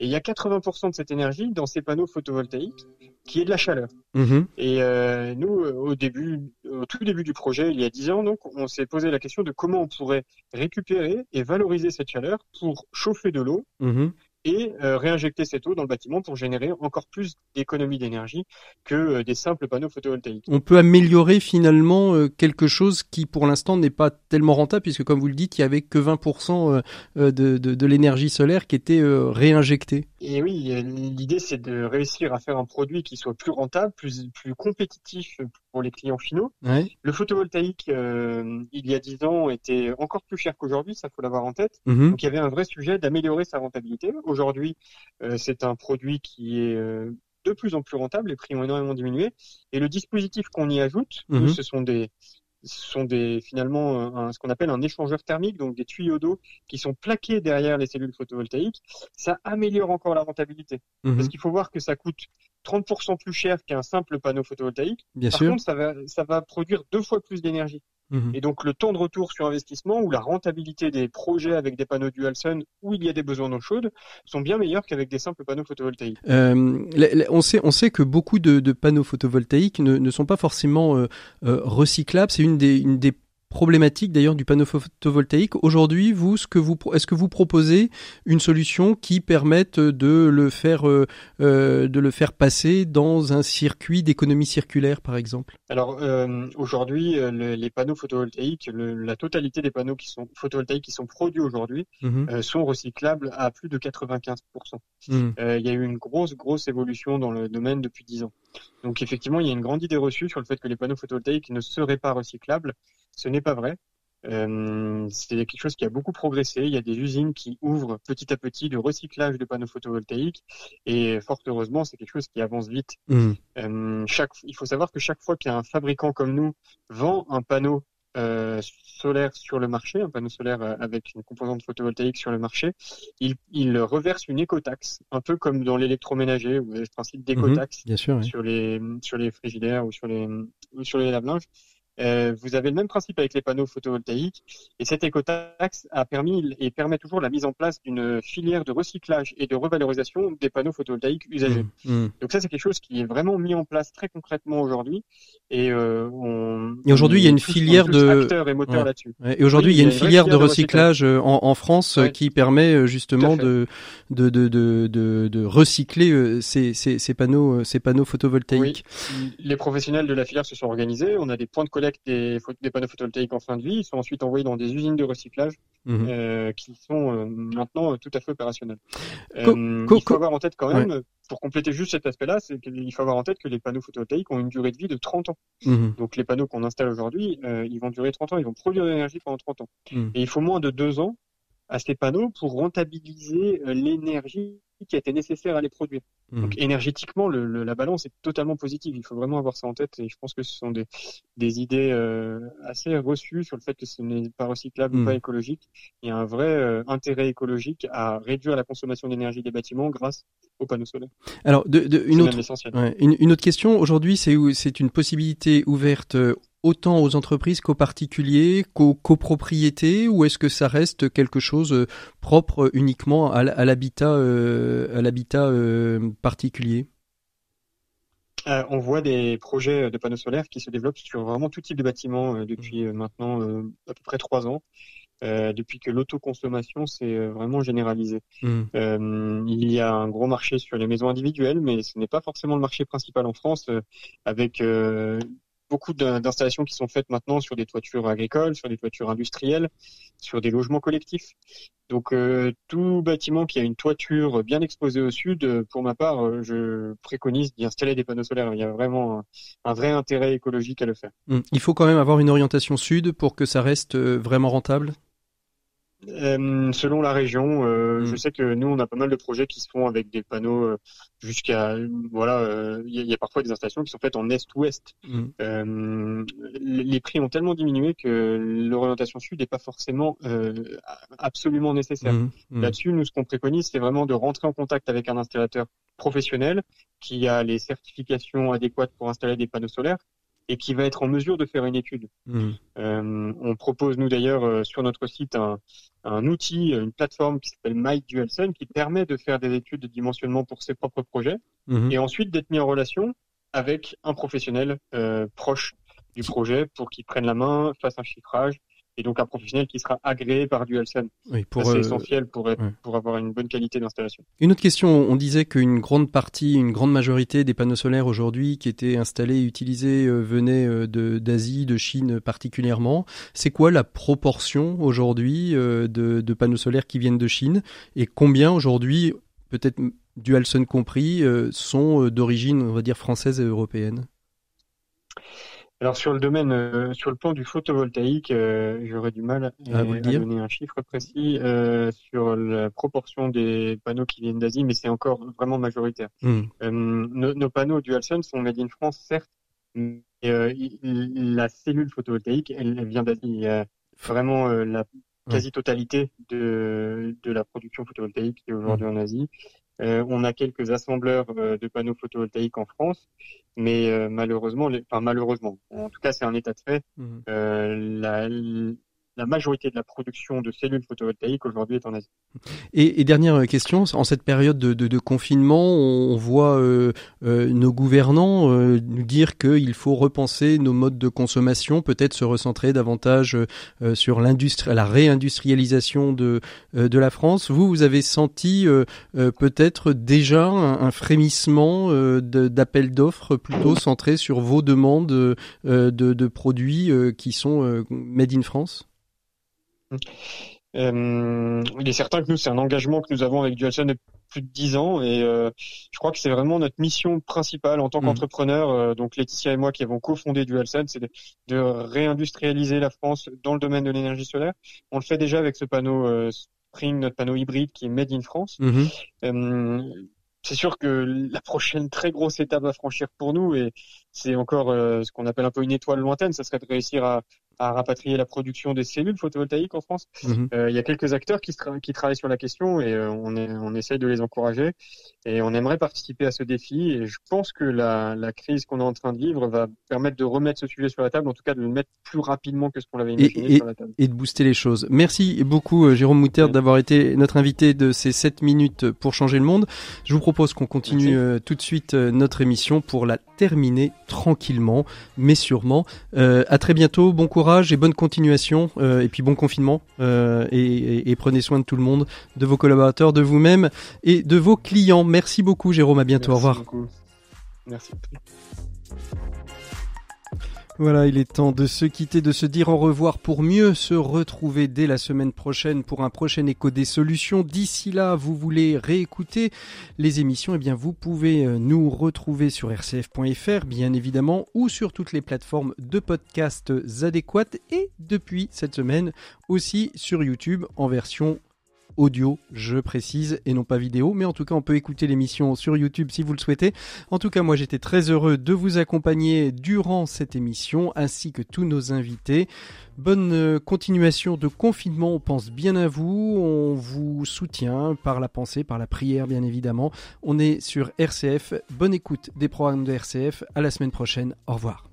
Et il y a 80% de cette énergie dans ces panneaux photovoltaïques qui est de la chaleur. Mhm. Et euh, nous, euh, au début, au tout début du projet, il y a 10 ans, donc, on s'est posé la question de comment on pourrait récupérer et valoriser cette chaleur pour chauffer de l'eau mhm et euh, réinjecter cette eau dans le bâtiment pour générer encore plus d'économie d'énergie que euh, des simples panneaux photovoltaïques. On peut améliorer finalement euh, quelque chose qui pour l'instant n'est pas tellement rentable puisque comme vous le dites, il n'y avait que 20% de, de, de l'énergie solaire qui était réinjectée. Et oui, l'idée c'est de réussir à faire un produit qui soit plus rentable, plus, plus compétitif pour les clients finaux. Le photovoltaïque, il y a 10 ans, était encore plus cher qu'aujourd'hui, ça faut l'avoir en tête. Mhm. Donc il y avait un vrai sujet d'améliorer sa rentabilité. Aujourd'hui, euh, c'est un produit qui est euh, de plus en plus rentable, les prix ont énormément diminué. Et le dispositif qu'on y ajoute, mhm. ce sont des, sont des finalement ce qu'on appelle un échangeur thermique, donc des tuyaux d'eau qui sont plaqués derrière les cellules photovoltaïques. Ça améliore encore la rentabilité. Mhm. Parce qu'il faut voir que ça coûte 30% plus cher qu'un simple panneau photovoltaïque. Bien Par sûr. contre, ça va, ça va produire deux fois plus d'énergie. Mhm. Et donc le temps de retour sur investissement ou la rentabilité des projets avec des panneaux dual sun où il y a des besoins d'eau chaude sont bien meilleurs qu'avec des simples panneaux photovoltaïques. Euh, on, sait, on sait que beaucoup de, panneaux photovoltaïques ne, sont pas forcément euh, euh, recyclables. C'est une des, une des problématique d'ailleurs du panneau photovoltaïque. Aujourd'hui, vous, ce que vous, est-ce que vous proposez une solution qui permette de le faire, euh, euh, de le faire passer dans un circuit d'économie circulaire, par exemple? Alors euh, aujourd'hui, les panneaux photovoltaïques, la totalité des panneaux qui sont photovoltaïques qui sont produits aujourd'hui mmh sont recyclables à plus de 95%. Mmh. il y a eu une grosse, grosse évolution dans le domaine depuis 10 ans. Donc effectivement, il y a une grande idée reçue sur le fait que les panneaux photovoltaïques ne seraient pas recyclables. Ce n'est pas vrai. Euh, c'est quelque chose qui a beaucoup progressé. Il y a des usines qui ouvrent petit à petit le recyclage de panneaux photovoltaïques et fort heureusement, c'est quelque chose qui avance vite. Mmh. Euh, chaque, il faut savoir que chaque fois qu'un fabricant comme nous vend un panneau euh, solaire sur le marché, un panneau solaire avec une composante photovoltaïque sur le marché, il, il reverse une écotaxe, un peu comme dans l'électroménager, où vous avez le principe d'écotaxe mmh, sur les sur les frigidaires ou sur les ou sur les lave-linges. Euh, vous avez le même principe avec les panneaux photovoltaïques et cette écotaxe a permis et permet toujours la mise en place d'une filière de recyclage et de revalorisation des panneaux photovoltaïques usagés. Mmh, mmh. Donc ça c'est quelque chose qui est vraiment mis en place très concrètement aujourd'hui et euh, on et aujourd'hui il y a une filière de et moteurs là-dessus. Et aujourd'hui il y a une filière, de recyclage, euh, en, en, France qui permet justement de de, de de, de de recycler ces, ces, ces panneaux ces panneaux photovoltaïques. Oui. Les professionnels de la filière se sont organisés, on a des points de collecte des, des, panneaux photovoltaïques en fin de vie. Ils sont ensuite envoyés dans des usines de recyclage mhm. euh, qui sont euh, maintenant tout à fait opérationnelles. il faut avoir en tête quand même, pour compléter juste cet aspect-là, c'est qu'il faut avoir en tête que les panneaux photovoltaïques ont une durée de vie de 30 ans. Mhm. Donc les panneaux qu'on installe aujourd'hui, ils vont durer 30 ans, ils vont produire de l'énergie pendant 30 ans. Mhm. Et il faut moins de 2 ans à ces panneaux pour rentabiliser l'énergie qui a été nécessaire à les produire. Hmm. Donc énergétiquement, le, la balance est totalement positive. Il faut vraiment avoir ça en tête et je pense que ce sont des, des idées euh, assez reçues sur le fait que ce n'est pas recyclable ou pas hmm. écologique. Il y a un vrai euh, intérêt écologique à réduire la consommation d'énergie des bâtiments grâce aux panneaux solaires. Alors, de, de, une, autre, ouais, une, une, autre question. Aujourd'hui, c'est une possibilité ouverte euh, autant aux entreprises qu'aux particuliers, qu'aux copropriétés, ou est-ce que ça reste quelque chose euh, propre uniquement à l'habitat euh, à l'habitat euh, particulier? On voit des projets de panneaux solaires qui se développent sur vraiment tout type de bâtiments depuis mmh. maintenant à peu près trois ans. depuis que l'autoconsommation s'est vraiment généralisée. Mmh. il y a un gros marché sur les maisons individuelles, mais ce n'est pas forcément le marché principal en France, avec beaucoup d'installations qui sont faites maintenant sur des toitures agricoles, sur des toitures industrielles, sur des logements collectifs. Donc euh, tout bâtiment qui a une toiture bien exposée au sud, euh, pour ma part, euh, je préconise d'y installer des panneaux solaires. Il y a vraiment un, vrai intérêt écologique à le faire. Hum. Il faut quand même avoir une orientation sud pour que ça reste vraiment rentable? Euh, selon la région, euh, je mm. sais que nous on a pas mal de projets qui se font avec des panneaux euh, jusqu'à voilà, il y, a parfois des installations qui sont faites en est-ouest. Mm. les prix ont tellement diminué que l'orientation sud n'est pas forcément absolument nécessaire. Mm. Là-dessus, nous ce qu'on préconise, c'est vraiment de rentrer en contact avec un installateur professionnel qui a les certifications adéquates pour installer des panneaux solaires et qui va être en mesure de faire une étude. Mmh. Euh, on propose, nous d'ailleurs, euh, sur notre site, un, un, outil, une plateforme qui s'appelle MyDualSun, qui permet de faire des études de dimensionnement pour ses propres projets, mmh. et ensuite d'être mis en relation avec un professionnel euh, proche du projet pour qu'il prenne la main, fasse un chiffrage et donc un professionnel qui sera agréé par DualSense. Oui, c'est euh, essentiel pour, pour avoir une bonne qualité d'installation. Une autre question, on disait qu'une grande partie, une grande majorité des panneaux solaires aujourd'hui qui étaient installés et utilisés euh, venaient euh, d'Asie, de, Chine particulièrement. C'est quoi la proportion aujourd'hui de, de, panneaux solaires qui viennent de Chine? Et combien aujourd'hui, peut-être DualSense compris, sont d'origine, on va dire, française et européenne? Alors sur le domaine, euh, sur le plan du photovoltaïque, euh, j'aurais du mal à, donner un chiffre précis euh, sur la proportion des panneaux qui viennent d'Asie, mais c'est encore vraiment majoritaire. Hmm. Nos, panneaux DualSun sont made in France, certes, mais la cellule photovoltaïque, elle, vient d'Asie. Il y a vraiment la quasi-totalité de, de la production photovoltaïque qui est aujourd'hui hmm. en Asie. Euh, on a quelques assembleurs euh, de panneaux photovoltaïques en France, mais euh, malheureusement, enfin malheureusement, en tout cas c'est un état de fait, mmh. la, la majorité de la production de cellules photovoltaïques aujourd'hui est en Asie. Et, dernière question, en cette période de, confinement, on, voit euh, euh, nos gouvernants euh, nous dire qu'il faut repenser nos modes de consommation, peut-être se recentrer davantage sur l'industrie, la réindustrialisation de, de la France. Vous, vous avez senti peut-être déjà un, frémissement d'appels d'offres plutôt centrés sur vos demandes de, de produits qui sont made in France? Euh, il est certain que nous, c'est un engagement que nous avons avec DualSense depuis plus de dix ans et euh, je crois que c'est vraiment notre mission principale en tant mmh. qu'entrepreneur. Euh, donc Laetitia et moi qui avons cofondé DualSense, c'est de, réindustrialiser la France dans le domaine de l'énergie solaire. On le fait déjà avec ce panneau Spring, notre panneau hybride qui est made in France. Mmh. c'est sûr que la prochaine très grosse étape à franchir pour nous, et c'est encore ce qu'on appelle un peu une étoile lointaine, ça serait de réussir à, à rapatrier la production des cellules photovoltaïques en France. Mhm. Euh, il y a quelques acteurs qui, qui, travaillent sur la question et euh, on, est, on essaye de les encourager et on aimerait participer à ce défi. Et je pense que la, la crise qu'on est en train de vivre va permettre de remettre ce sujet sur la table, en tout cas de le mettre plus rapidement que ce qu'on l'avait imaginé et, sur la table. Et de booster les choses. Merci beaucoup euh, Jérôme Mouter d'avoir été notre invité de ces 7 minutes pour changer le monde. Je vous propose qu'on continue tout de suite notre émission pour la terminer tranquillement, mais sûrement. Euh, à très bientôt, bon courage et bonne continuation. Euh, et puis bon confinement. Euh, et, prenez soin de tout le monde, de vos collaborateurs, de vous-même et de vos clients. Merci beaucoup, Jérôme. À bientôt. Au revoir. Merci. Voilà, il est temps de se quitter, de se dire au revoir pour mieux se retrouver dès la semaine prochaine pour un prochain écho des solutions. D'ici là, vous voulez réécouter les émissions, eh bien vous pouvez euh, nous retrouver sur rcf.fr bien évidemment ou sur toutes les plateformes de podcasts adéquates et depuis cette semaine aussi sur YouTube en version audio, je précise, et non pas vidéo. Mais en tout cas, on peut écouter l'émission sur YouTube si vous le souhaitez. En tout cas, moi, j'étais très heureux de vous accompagner durant cette émission, ainsi que tous nos invités. Bonne euh, continuation de confinement, on pense bien à vous, on vous soutient par la pensée, par la prière bien évidemment. On est sur RCF, bonne écoute des programmes de RCF, à la semaine prochaine, au revoir.